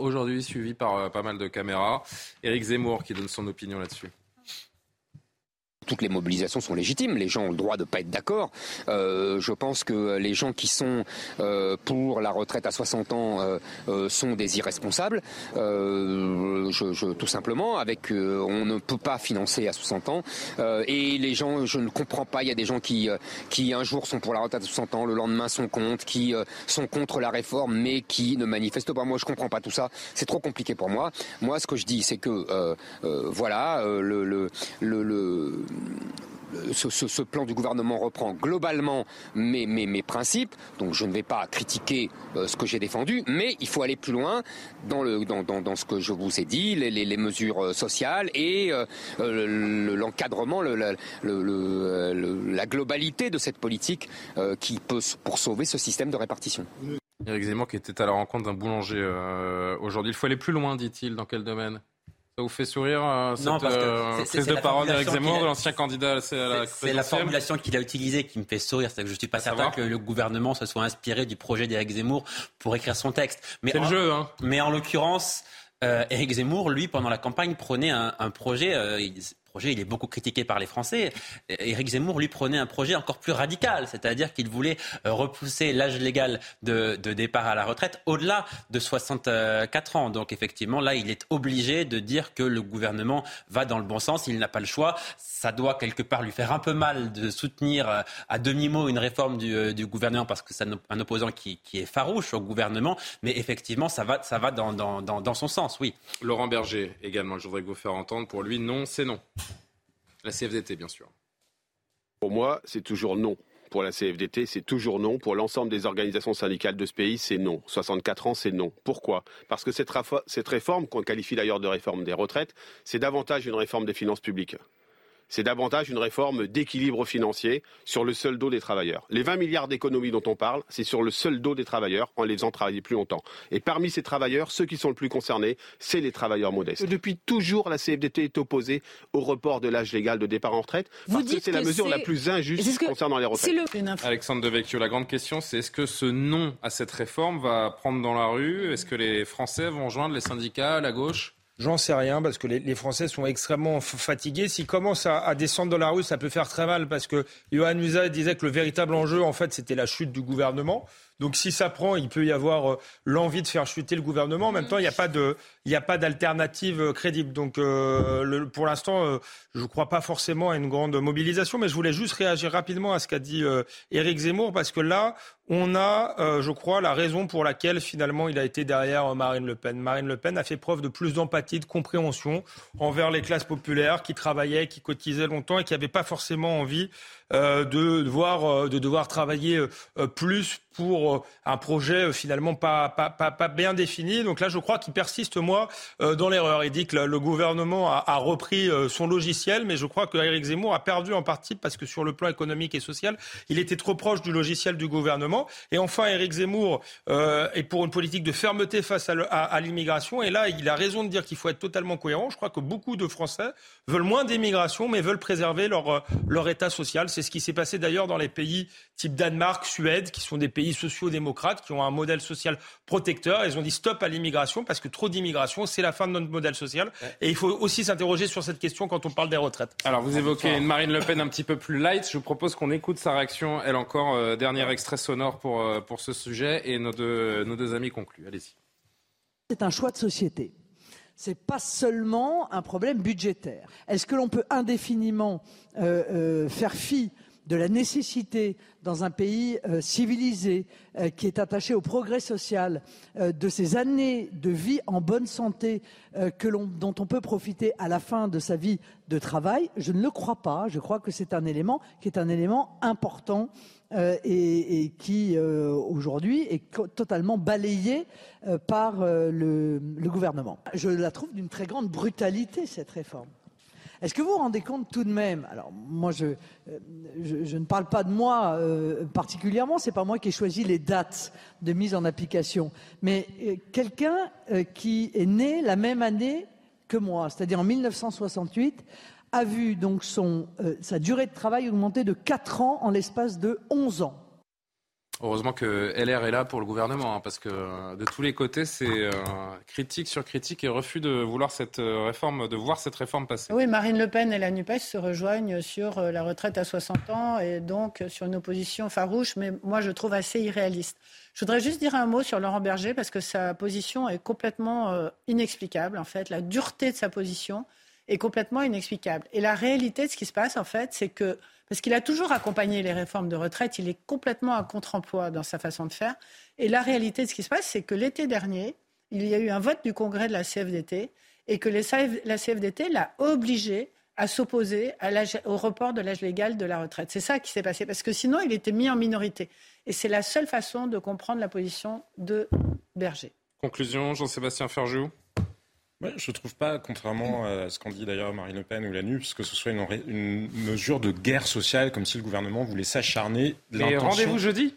aujourd'hui, suivi par pas mal de caméras. Éric Zemmour qui donne son opinion là-dessus toutes les mobilisations sont légitimes. Les gens ont le droit de ne pas être d'accord. Euh, je pense que les gens qui sont euh, pour la retraite à 60 ans euh, sont des irresponsables. Je, tout simplement, avec on ne peut pas financer à 60 ans. et les gens, je ne comprends pas. Il y a des gens qui, qui un jour sont pour la retraite à 60 ans, le lendemain sont contre, qui sont contre la réforme, mais qui ne manifestent pas. Moi, je comprends pas tout ça. C'est trop compliqué pour moi. Moi, ce que je dis, c'est que voilà, le, le, le ce, plan du gouvernement reprend globalement mes, principes, donc je ne vais pas critiquer euh, ce que j'ai défendu, mais il faut aller plus loin dans, ce que je vous ai dit, les, mesures euh, sociales et euh, l'encadrement, le, la globalité de cette politique qui peut pour sauver ce système de répartition. Éric Zemmour qui était à la rencontre d'un boulanger aujourd'hui. Il faut aller plus loin, dit-il. Dans quel domaine? Ça vous fait sourire euh, cette euh, prise de parole d'Éric Zemmour, l'ancien candidat à la C'est la formulation qu'il a utilisée qui me fait sourire. C'est que je ne suis pas certain que le gouvernement se soit inspiré du projet d'Éric Zemmour pour écrire son texte. C'est le jeu. Hein. Mais en l'occurrence, euh, Éric Zemmour, lui, pendant la campagne, prenait un, projet projet, il est beaucoup critiqué par les Français. Éric Zemmour, lui, prenait un projet encore plus radical, c'est-à-dire qu'il voulait euh, repousser l'âge légal de, départ à la retraite au-delà de 64 ans. Donc, effectivement, là, il est obligé de dire que le gouvernement va dans le bon sens. Il n'a pas le choix. Ça doit quelque part lui faire un peu mal de soutenir euh, à demi-mot une réforme du, euh, gouvernement parce que c'est un opposant qui, est farouche au gouvernement. Mais effectivement, ça va, ça va dans, dans son sens, oui. Laurent Berger, également, je voudrais que vous faire entendre. Pour lui, non, c'est non. La CFDT, bien sûr. Pour moi, c'est toujours non. Pour la CFDT, c'est toujours non. Pour l'ensemble des organisations syndicales de ce pays, c'est non. 64 ans, c'est non. Pourquoi? Parce que cette, cette réforme, qu'on qualifie d'ailleurs de réforme des retraites, c'est davantage une réforme des finances publiques c'est davantage une réforme d'équilibre financier sur le seul dos des travailleurs. Les 20 milliards d'économies dont on parle, c'est sur le seul dos des travailleurs en les faisant travailler plus longtemps. Et parmi ces travailleurs, ceux qui sont le plus concernés, c'est les travailleurs modestes. Depuis toujours, la CFDT est opposée au report de l'âge légal de départ en retraite parce que c'est la mesure la plus injuste concernant les retraites. Alexandre Devecchio, la grande question, c'est est-ce que ce non à cette réforme va prendre dans la rue? Est-ce que les Français vont joindre les syndicats, la gauche? J'en sais rien parce que les, Français sont extrêmement fatigués. S'ils commencent à, descendre dans la rue, ça peut faire très mal parce que Johan Usa disait que le véritable enjeu, en fait, c'était la chute du gouvernement. Donc si ça prend, il peut y avoir euh, l'envie de faire chuter le gouvernement. En même temps, il n'y a pas de, il n'y a pas d'alternative euh, crédible. Donc euh, pour l'instant, je ne crois pas forcément à une grande mobilisation, mais je voulais juste réagir rapidement à ce qu'a dit Éric Zemmour parce que là, on a, je crois, la raison pour laquelle finalement il a été derrière Marine Le Pen. Marine Le Pen a fait preuve de plus d'empathie, de compréhension envers les classes populaires qui travaillaient, qui cotisaient longtemps et qui n'avaient pas forcément envie de devoir, de devoir travailler plus pour un projet finalement pas, pas, pas, pas, bien défini. Donc là, je crois qu'il persiste, moi, dans l'erreur. Il dit que le gouvernement a, a repris son logiciel, mais je crois que Eric Zemmour a perdu en partie parce que sur le plan économique et social, il était trop proche du logiciel du gouvernement. Et enfin, Eric Zemmour euh, est pour une politique de fermeté face à, à l'immigration. Et là, il a raison de dire qu'il faut être totalement cohérent. Je crois que beaucoup de Français veulent moins d'immigration, mais veulent préserver leur, leur état social. C'est ce qui s'est passé d'ailleurs dans les pays type Danemark, Suède, qui sont des pays sociaux-démocrates, qui ont un modèle social protecteur. Ils ont dit stop à l'immigration parce que trop d'immigration, c'est la fin de notre modèle social. Et il faut aussi s'interroger sur cette question quand on parle des retraites. Alors vous évoquez une Marine Le Pen un petit peu plus light. Je vous propose qu'on écoute sa réaction, elle encore, euh, dernier extrait sonore pour, euh, pour ce sujet, et nos deux, nos deux amis concluent. Allez-y. C'est un choix de société. C'est pas seulement un problème budgétaire. Est-ce que l'on peut indéfiniment euh, euh, faire fi de la nécessité dans un pays euh, civilisé euh, qui est attaché au progrès social euh, de ces années de vie en bonne santé dont on peut profiter à la fin de sa vie de travail Je ne le crois pas. Je crois que c'est un élément qui est un élément important et, qui aujourd'hui est totalement balayé par le gouvernement. Je la trouve d'une très grande brutalité cette réforme. Est-ce que vous vous rendez compte tout de même Alors moi, je, euh, je, ne parle pas de moi euh, particulièrement. C'est pas moi qui ai choisi les dates de mise en application, mais euh, quelqu'un euh, qui est né la même année que moi, c'est-à-dire en 1968, a vu donc sa durée de travail augmenter de 4 ans en l'espace de 11 ans. Heureusement que LR est là pour le gouvernement, hein, parce que euh, de tous les côtés, c'est euh, critique sur critique et refus de vouloir cette euh, réforme, de voir cette réforme passer. Oui, Marine Le Pen et la NUPES se rejoignent sur la retraite à 60 ans et donc sur une opposition farouche, mais moi je trouve assez irréaliste. Je voudrais juste dire un mot sur Laurent Berger, parce que sa position est complètement inexplicable, en fait. La dureté de sa position est complètement inexplicable. Et la réalité de ce qui se passe, en fait, c'est que parce qu'il a toujours accompagné les réformes de retraite. Il est complètement à contre-emploi dans sa façon de faire. Et la réalité de ce qui se passe, c'est que l'été dernier, il y a eu un vote du congrès de la CFDT et que la CFDT l'a obligé à s'opposer au report de l'âge légal de la retraite. C'est ça qui s'est passé, parce que sinon, il était mis en minorité. Et c'est la seule façon de comprendre la position de Berger. Conclusion, Jean-Sébastien Ferjou Je ne trouve pas, contrairement à ce qu'en dit d'ailleurs Marine Le Pen ou la NUPS, que ce soit une, une, mesure de guerre sociale, comme si le gouvernement voulait s'acharner. Mais rendez-vous jeudi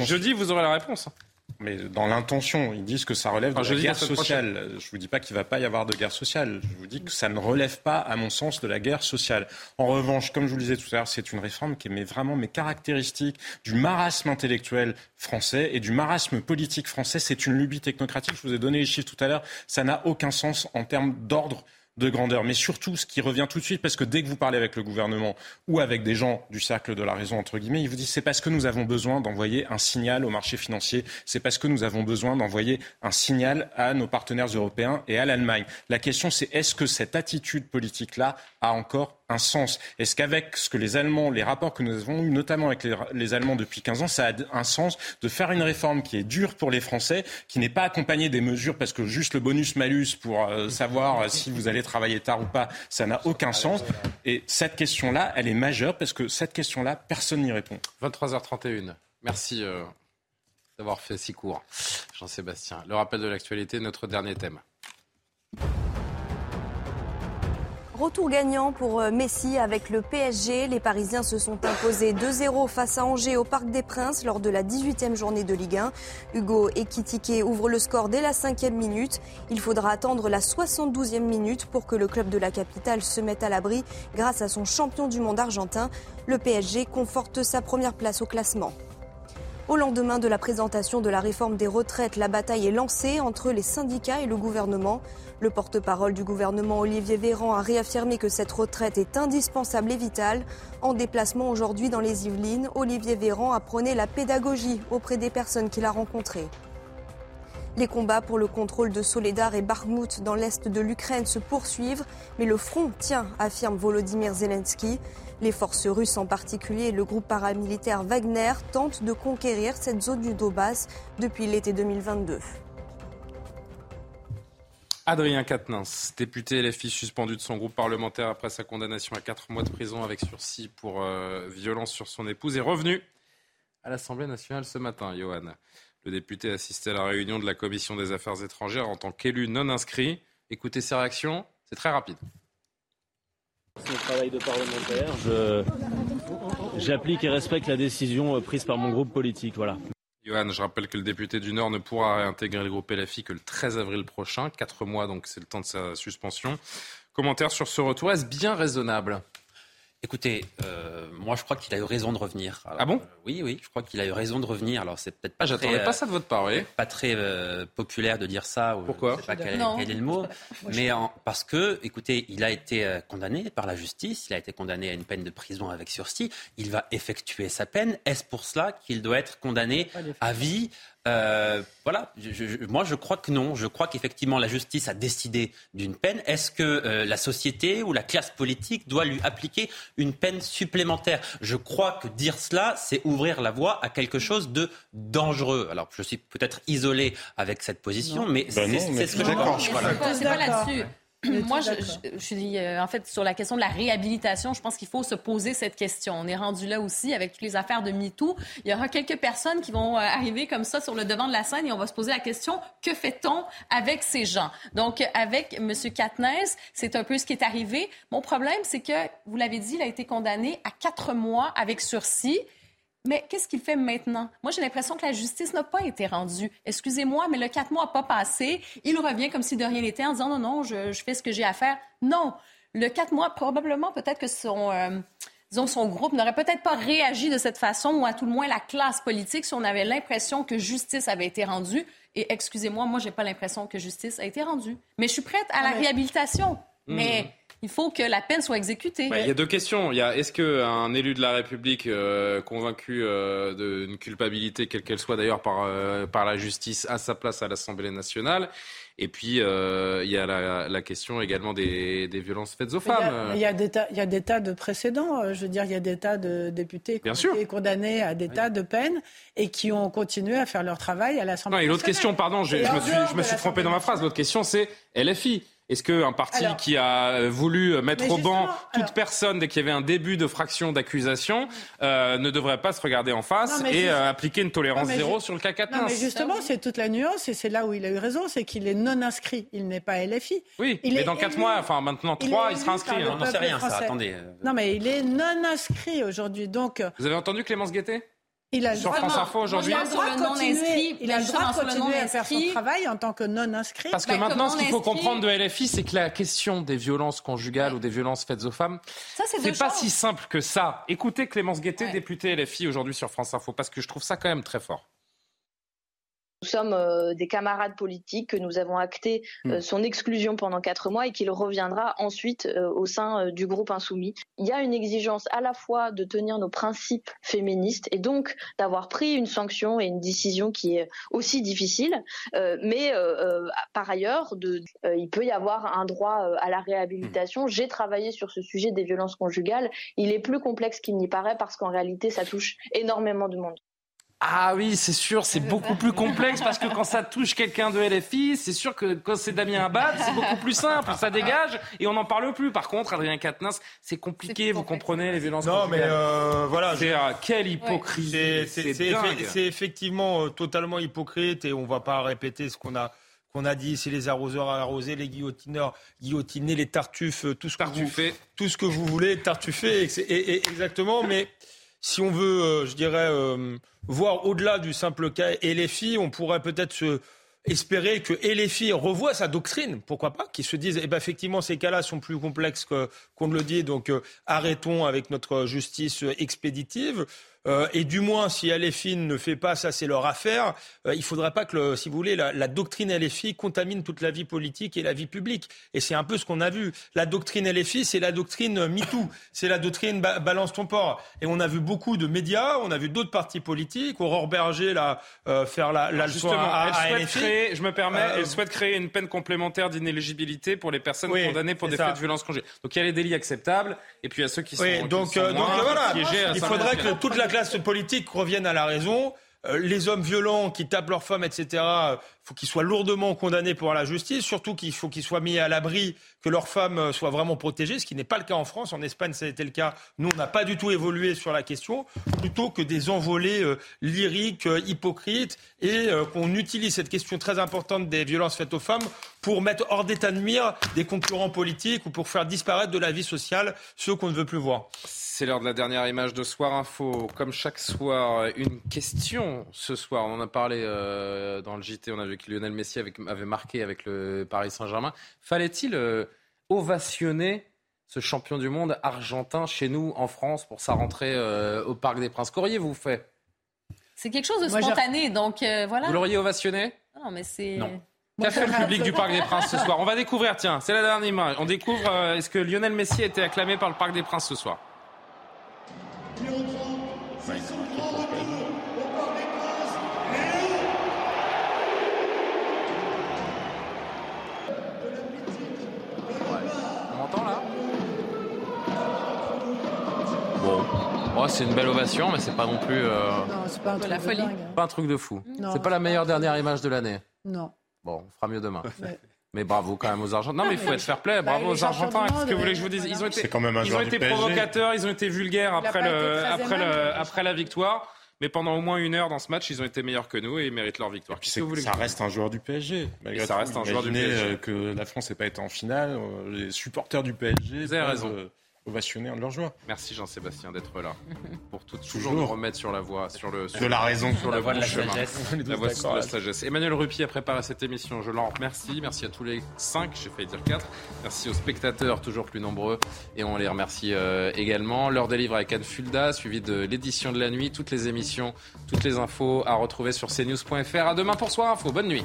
Jeudi, vous aurez la réponse. Mais dans l'intention, ils disent que ça relève de la guerre sociale. Je ne vous dis pas qu'il ne va pas y avoir de guerre sociale. Je vous dis que ça ne relève pas, à mon sens, de la guerre sociale. En revanche, comme je vous le disais tout à l'heure, c'est une réforme qui met vraiment mes caractéristiques du marasme intellectuel français et du marasme politique français. C'est une lubie technocratique. Je vous ai donné les chiffres tout à l'heure. Ça n'a aucun sens en termes d'ordre de grandeur. Mais surtout, ce qui revient tout de suite, parce que dès que vous parlez avec le gouvernement ou avec des gens du cercle de la raison, entre guillemets, ils vous disent c'est parce que nous avons besoin d'envoyer un signal au marché financier, c'est parce que nous avons besoin d'envoyer un signal à nos partenaires européens et à l'Allemagne. La question, c'est est-ce que cette attitude politique-là a encore un sens Est-ce qu'avec ce que les Allemands, les rapports que nous avons eus, notamment avec les, les, Allemands depuis 15 ans, ça a un sens de faire une réforme qui est dure pour les Français, qui n'est pas accompagnée des mesures parce que juste le bonus-malus pour euh, savoir euh, si vous allez travailler tard ou pas, ça n'a aucun sens. Et cette question-là, elle est majeure parce que cette question-là, personne n'y répond. 23h31. Merci euh, d'avoir fait si court, Jean-Sébastien. Le rappel de l'actualité, notre dernier thème. Retour gagnant pour Messi avec le PSG. Les Parisiens se sont imposés 2-0 face à Angers au Parc des Princes lors de la 18e journée de Ligue 1. Hugo Ekitike ouvre le score dès la 5e minute. Il faudra attendre la 72e minute pour que le club de la capitale se mette à l'abri grâce à son champion du monde argentin. Le PSG conforte sa première place au classement. Au lendemain de la présentation de la réforme des retraites, la bataille est lancée entre les syndicats et le gouvernement. Le porte-parole du gouvernement, Olivier Véran, a réaffirmé que cette retraite est indispensable et vitale. En déplacement aujourd'hui dans les Yvelines, Olivier Véran a prôné la pédagogie auprès des personnes qu'il a rencontrées. Les combats pour le contrôle de Soledar et Bakhmut dans l'est de l'Ukraine se poursuivent, mais le front tient, affirme Volodymyr Zelensky. Les forces russes en particulier et le groupe paramilitaire Wagner tentent de conquérir cette zone du Donbass depuis l'été 2022. Adrien Quatennens, député LFI suspendu de son groupe parlementaire après sa condamnation à 4 mois de prison avec sursis pour euh, violence sur son épouse, est revenu à l'Assemblée nationale ce matin, Johan. Le député assistait à la réunion de la Commission des affaires étrangères en tant qu'élu non inscrit. Écoutez ses réactions, c'est très rapide. Mon travail de parlementaire. J'applique et respecte la décision prise par mon groupe politique. Voilà. Johan, je rappelle que le député du Nord ne pourra réintégrer le groupe LFI que le 13 avril prochain. Quatre mois, donc c'est le temps de sa suspension. Commentaire sur ce retour, est-ce bien raisonnable? Écoutez, euh, moi je crois qu'il a eu raison de revenir. ah bon euh, Oui, oui, je crois qu'il a eu raison de revenir. Alors c'est peut-être pas. Ah, j'attendais pas ça de votre part, oui. Pas très euh, populaire de dire ça. Ou Pourquoi Je sais pas quel, quel, est le mot. Mais en, parce que, écoutez, il a été condamné par la justice. Il a été condamné à une peine de prison avec sursis. Il va effectuer sa peine. Est-ce pour cela qu'il doit être condamné à vie euh, voilà, je, je, moi je crois que non. Je crois qu'effectivement la justice a décidé d'une peine. Est-ce que euh, la société ou la classe politique doit lui appliquer une peine supplémentaire? Je crois que dire cela, c'est ouvrir la voie à quelque chose de dangereux. Alors je suis peut-être isolé avec cette position, non. mais ben c'est ce que je pense. Voilà. C'est pas là-dessus. Moi, je, je, je, suis euh, en fait sur la question de la réhabilitation. Je pense qu'il faut se poser cette question. On est rendu là aussi avec toutes les affaires de MeToo. Il y aura quelques personnes qui vont euh, arriver comme ça sur le devant de la scène et on va se poser la question que fait-on avec ces gens? Donc, avec M. Katnez, c'est un peu ce qui est arrivé. Mon problème, c'est que vous l'avez dit, il a été condamné à quatre mois avec sursis. Mais qu'est-ce qu'il fait maintenant? Moi, j'ai l'impression que la justice n'a pas été rendue. Excusez-moi, mais le quatre mois n'a pas passé. Il revient comme si de rien n'était en disant non, non, je, je, fais ce que j'ai à faire. Non. Le quatre mois, probablement, peut-être que son, euh, disons, son groupe n'aurait peut-être pas réagi de cette façon, ou à tout le moins la classe politique, si on avait l'impression que justice avait été rendue. Et excusez-moi, moi, j'ai pas l'impression que justice a été rendue. Mais je suis prête à la réhabilitation. Mmh. Mais il faut que la peine soit exécutée. Ouais, il y a deux questions. Il y a est-ce qu'un élu de la République euh, convaincu euh, d'une culpabilité, quelle qu'elle soit d'ailleurs par, euh, par la justice, a sa place à l'Assemblée nationale? Et puis, euh, il y a la, la, question également des, des, violences faites aux femmes. Il y, a, il, y a il y, a des tas de précédents. Je veux dire, il y a des tas de députés qui ont été condamnés à des oui. tas de peines et qui ont continué à faire leur travail à l'Assemblée nationale. Et l'autre question, pardon, je, je me suis, je me suis trompé dans ma phrase. L'autre question, c'est LFI. Est-ce qu'un parti alors, qui a voulu mettre au banc toute alors, personne dès qu'il y avait un début de fraction d'accusation euh, ne devrait pas se regarder en face et euh, appliquer une tolérance non, zéro sur le cas 4 Non, mais justement, c'est toute la nuance et c'est là où il a eu raison, c'est qu'il est non inscrit. Il n'est pas LFI. Oui, il mais dans 4 mois, enfin maintenant 3, il, il sera inscrit. On n'en sait rien, ça. Attendez. Non, mais il est non inscrit aujourd'hui. Donc. Vous avez entendu Clémence Guettet? Il a sur France Info aujourd'hui. Il a le droit de continuer, il a le droit de continuer à faire son travail en tant que non inscrit. Parce que bah, maintenant, ce qu'il faut comprendre de LFI, c'est que la question des violences conjugales ouais. ou des violences faites aux femmes, c'est pas si simple que ça. Écoutez Clémence Guettet, ouais. députée LFI aujourd'hui sur France Info, parce que je trouve ça quand même très fort. Nous sommes euh, des camarades politiques que nous avons acté euh, mmh. son exclusion pendant quatre mois et qu'il reviendra ensuite euh, au sein du groupe insoumis. Il y a une exigence à la fois de tenir nos principes féministes et donc d'avoir pris une sanction et une décision qui est aussi difficile, mais par ailleurs, de, il peut y avoir un droit à la réhabilitation. Mmh. J'ai travaillé sur ce sujet des violences conjugales. Il est plus complexe qu'il n'y paraît parce qu'en réalité, ça touche énormément de monde. Ah oui, c'est sûr, c'est beaucoup plus complexe parce que quand ça touche quelqu'un de LFI, c'est sûr que quand c'est Damien Abad, c'est beaucoup plus simple, ça dégage et on n'en parle plus. Par contre, Adrien Quatennens, c'est compliqué, vous comprenez les violences Non, mais euh, voilà. C'est euh, quelle hypocrisie. C'est effectivement euh, totalement hypocrite et on va pas répéter ce qu'on a qu'on a dit, c'est les arroseurs à arroser, les guillotineurs guillotiner, les tartuffes, tout ce que vous, tout ce que vous voulez, tartuffé, et, et, et, exactement. Mais si on veut, euh, je dirais, euh, voir au-delà du simple cas LFI, on pourrait peut-être espérer que LFI revoie sa doctrine, pourquoi pas, qu'ils se disent, eh ben, effectivement, ces cas-là sont plus complexes qu'on ne le dit, donc euh, arrêtons avec notre justice expéditive. Euh, et du moins, si LFI ne fait pas ça, c'est leur affaire. Euh, il ne faudrait pas que, le, si vous voulez, la, la, doctrine LFI contamine toute la vie politique et la vie publique. Et c'est un peu ce qu'on a vu. La doctrine LFI, c'est la doctrine MeToo, c'est la doctrine ba balance ton port. Et on a vu beaucoup de médias, on a vu d'autres partis politiques, Aurore Berger là, euh, faire la, la leçon à, elle à souhaite LFI. Créer, je me permets, elle souhaite créer une peine complémentaire d'inéligibilité pour les personnes oui, condamnées pour des faits de violence conjugale. Donc il y a les délits acceptables et puis il y a ceux qui sont. Oui, donc, qui sont donc voilà, il faudrait que toute la classe politique revienne à la raison. Euh, les hommes violents qui tapent leurs femmes, etc., faut qu'ils soient lourdement condamnés pour la justice, surtout qu'il faut qu'ils soient mis à l'abri, que leurs femmes soient vraiment protégées, ce qui n'est pas le cas en France. En Espagne, ça a été le cas. Nous, on n'a pas du tout évolué sur la question, plutôt que des envolées euh, lyriques, euh, hypocrites, et euh, qu'on utilise cette question très importante des violences faites aux femmes pour mettre hors d'état de mire des concurrents politiques ou pour faire disparaître de la vie sociale ceux qu'on ne veut plus voir. C'est l'heure de la dernière image de Soir Info. Comme chaque soir, une question ce soir. On en a parlé euh, dans le JT. On a vu que Lionel Messi avait, avait marqué avec le Paris Saint-Germain. Fallait-il euh, ovationner ce champion du monde argentin chez nous en France pour sa rentrée euh, au Parc des Princes? Qu'auriez-vous fait? C'est quelque chose de spontané, donc euh, voilà. Vous l'auriez ovationné? Non, mais c'est. Non. Qu'a fait le public du Parc des Princes ce soir? On va découvrir, tiens, c'est la dernière image. On découvre, euh, est-ce que Lionel Messi a été acclamé par le Parc des Princes ce soir? On Bon, c'est une belle ovation, mais c'est pas non plus. euh, Non, c'est pas un De truc la de folie. dingue. Pas un truc de fou. C'est pas la meilleure dernière image de l'année. Non. Bon, on fera mieux demain. Ouais. Mais bravo quand même aux Argentins. Non, mais il faut être fair play. Bah, Bravo aux Argentins. Qu'est-ce que vous voulez que je vous euh, dise? Ils ont été, C'est quand même un ils ont été provocateurs, ils ont été vulgaires après, le, après, le, après la victoire. Mais pendant au moins une heure dans ce match, ils ont été meilleurs que nous et ils méritent leur victoire. Puis que vous voulez ça reste un joueur du PSG. malgré ça tout. reste un joueur du PSG. euh, que la France n'ait pas été en finale. euh, Les supporters du PSG Vous avez raison. Ovationner leurs joueurs. Merci Jean-Sébastien d'être là pour tout, toujours nous remettre sur la voie, sur le sur De la raison. sur La le voie de bon la chemin. sagesse. La voie de la sagesse. Emmanuel Rupi a préparé cette émission. Je l'en remercie. Merci à tous les cinq, j'ai failli dire quatre. Merci aux spectateurs, toujours plus nombreux. Et on les remercie euh, également. L'heure des livres avec Anne Fulda, suivi de l'édition de la nuit. Toutes les émissions, toutes les infos à retrouver sur cnews.fr. À demain pour Soir Info. Bonne nuit.